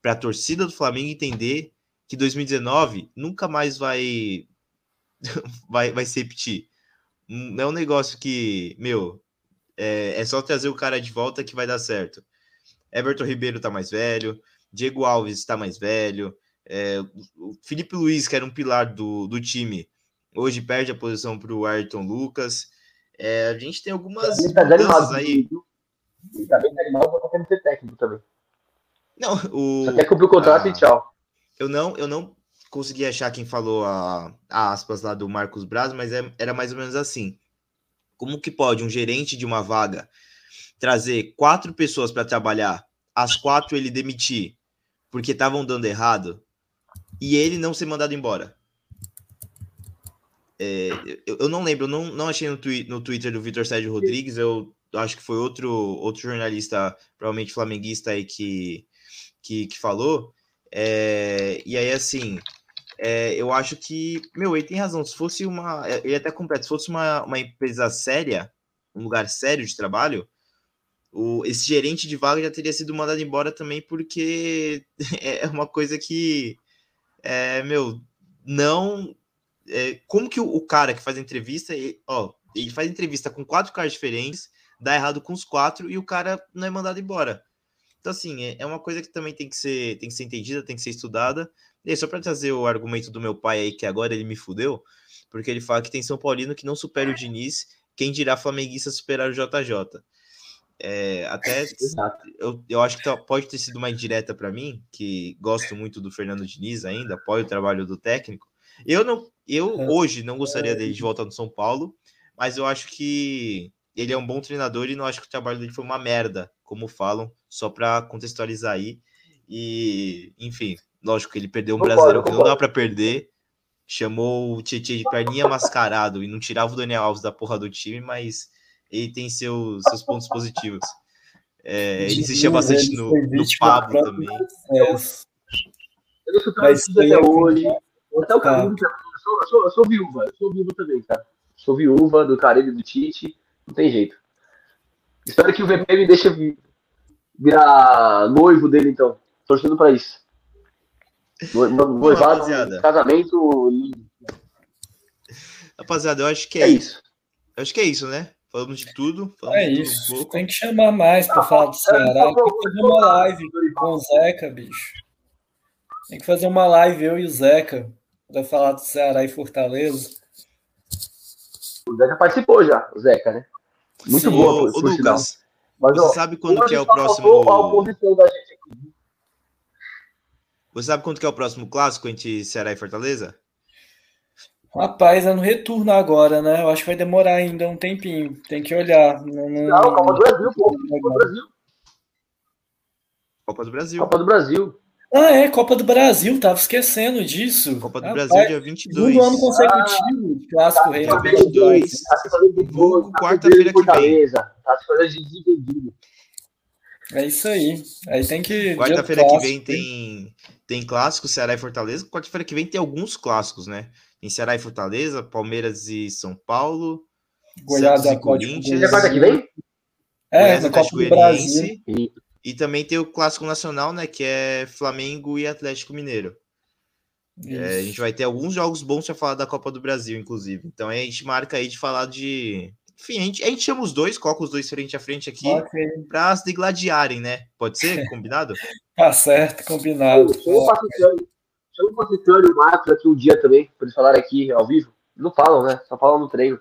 para a torcida do Flamengo entender que 2019 nunca mais vai vai, vai se repetir. Não é um negócio que, meu, é, é só trazer o cara de volta que vai dar certo. Everton Ribeiro tá mais velho, Diego Alves está mais velho, é, o Felipe Luiz, que era um pilar do, do time, hoje perde a posição para o Ayrton Lucas. É, a gente tem algumas tá mudanças aí. Ele tá bem animado para ser técnico também. Não, o. Só quer cumprir o contrato ah, e tchau. Eu não, eu não consegui achar quem falou a, a aspas lá do Marcos Braz, mas é, era mais ou menos assim. Como que pode um gerente de uma vaga trazer quatro pessoas para trabalhar, as quatro ele demitir porque estavam dando errado e ele não ser mandado embora? É, eu, eu, não lembro, eu não, não achei no, twi no Twitter do Vitor Sérgio Rodrigues, eu acho que foi outro, outro jornalista, provavelmente flamenguista aí, que, que, que falou. É, e aí, assim, é, eu acho que, meu, ele tem razão. Se fosse uma. É, ele até completo, se fosse uma, uma empresa séria, um lugar sério de trabalho, o, esse gerente de vaga já teria sido mandado embora também, porque é uma coisa que, é, meu, não. É, como que o, o, cara que faz a entrevista, ele, ó, ele faz entrevista com quatro caras diferentes, dá errado com os quatro e o cara não é mandado embora. Então, assim, é, é uma coisa que também tem que ser, tem que ser entendida, tem que ser estudada. E só para trazer o argumento do meu pai aí, que agora ele me fudeu, porque ele fala que tem São Paulino que não supera o Diniz, quem dirá flamenguista superar o JJ. É, até eu, eu acho que tá, pode ter sido uma indireta para mim, que gosto muito do Fernando Diniz ainda, apoio o trabalho do técnico. Eu não, eu é. hoje não gostaria dele de voltar no São Paulo, mas eu acho que ele é um bom treinador e não acho que o trabalho dele foi uma merda, como falam, só para contextualizar aí. E, enfim, Lógico que ele perdeu um brasileiro que não dá para perder. Chamou o Tietchan de perninha mascarado e não tirava o Daniel Alves da porra do time, mas ele tem seus, seus pontos positivos. É, ele insistia bastante no, no Pablo também. Eu sou até hoje. Até o tá. eu, sou, eu, sou, eu sou viúva, eu sou viúva também, cara. Sou viúva do Carilho e do Tite, não tem jeito. Espero que o VP me deixe virar noivo dele, então. Torcendo para isso. Noivado, casamento. Rapaziada, eu acho que é, é isso. Eu acho que é isso, né? Falamos de tudo. Falamos é isso. Um tem que chamar mais para falar do Ceará. Tem que fazer uma live com o Zeca, bicho. Tem que fazer uma live, eu e o Zeca, para falar do Ceará e Fortaleza. O Zeca participou já, o Zeca, né? Muito Sim, boa, o, Lucas. Mas, você ó, sabe quando que é o próximo. A oposição da gente aqui. Você sabe quanto que é o próximo clássico entre Ceará e Fortaleza? Rapaz, é no retorno agora, né? Eu acho que vai demorar ainda um tempinho. Tem que olhar. Não, não, não Copa do Brasil, pô. Copa do Brasil. Copa do Brasil. Copa do Brasil. Ah, é, Copa do Brasil, tava esquecendo disso. Copa do Rapaz, Brasil, dia 22. Segundo ano consecutivo, ah, clássico rei. Dia 22. Quarta-feira que vem. Tá se fazendo de desentendido. É isso aí. Aí tem que. Quarta-feira que vem tem, tem clássico, Ceará e Fortaleza. Quarta-feira que vem tem alguns clássicos, né? Tem Ceará e Fortaleza, Palmeiras e São Paulo. Goiás e Corinthians. É quarta que vem? É, no Copa do Brasil. E também tem o clássico nacional, né? Que é Flamengo e Atlético Mineiro. É, a gente vai ter alguns jogos bons para falar da Copa do Brasil, inclusive. Então a gente marca aí de falar de enfim, a gente, a gente chama os dois, coloca os dois frente a frente aqui okay. para se degladiarem, né? Pode ser? Combinado? tá certo, combinado. Chama o Pacifiano e o Marcos aqui um dia também, para eles falarem aqui ao vivo. Não falam, né? Só falam no treino.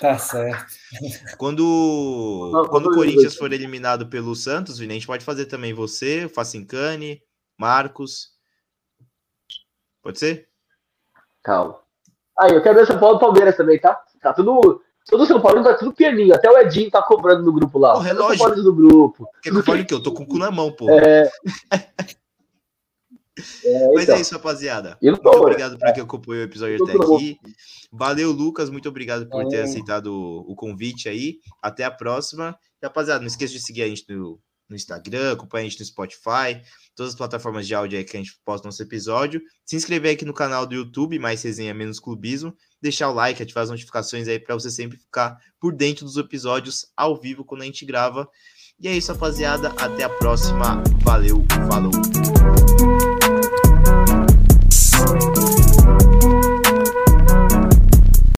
Tá certo. Quando, não, quando o Corinthians for eliminado pelo Santos, Vini, a gente pode fazer também você, o Facincani, Marcos. Pode ser? Calma. Aí, eu quero ver São Paulo e Palmeiras também, tá? Tá tudo Todo São Paulo tá tudo pianinho. Até o Edinho tá cobrando no grupo lá. O relógio. São Paulo do grupo. Quer que eu fale o quê? Eu tô com o cu na mão, pô. É... É, Mas é então. é isso, rapaziada. Eu muito obrigado por quem acompanhou o episódio até aqui. Valeu, Lucas. Muito obrigado por ter aceitado o, convite aí. Até a próxima. E, rapaziada, não esqueça de seguir a gente no, no Instagram, acompanha a gente no Spotify, todas as plataformas de áudio aí que a gente posta nosso episódio. Se inscrever aqui no canal do YouTube, mais resenha menos clubismo. Deixar o like, ativar as notificações aí para você sempre ficar por dentro dos episódios ao vivo quando a gente grava. E é isso, rapaziada. Até a próxima. Valeu, falou.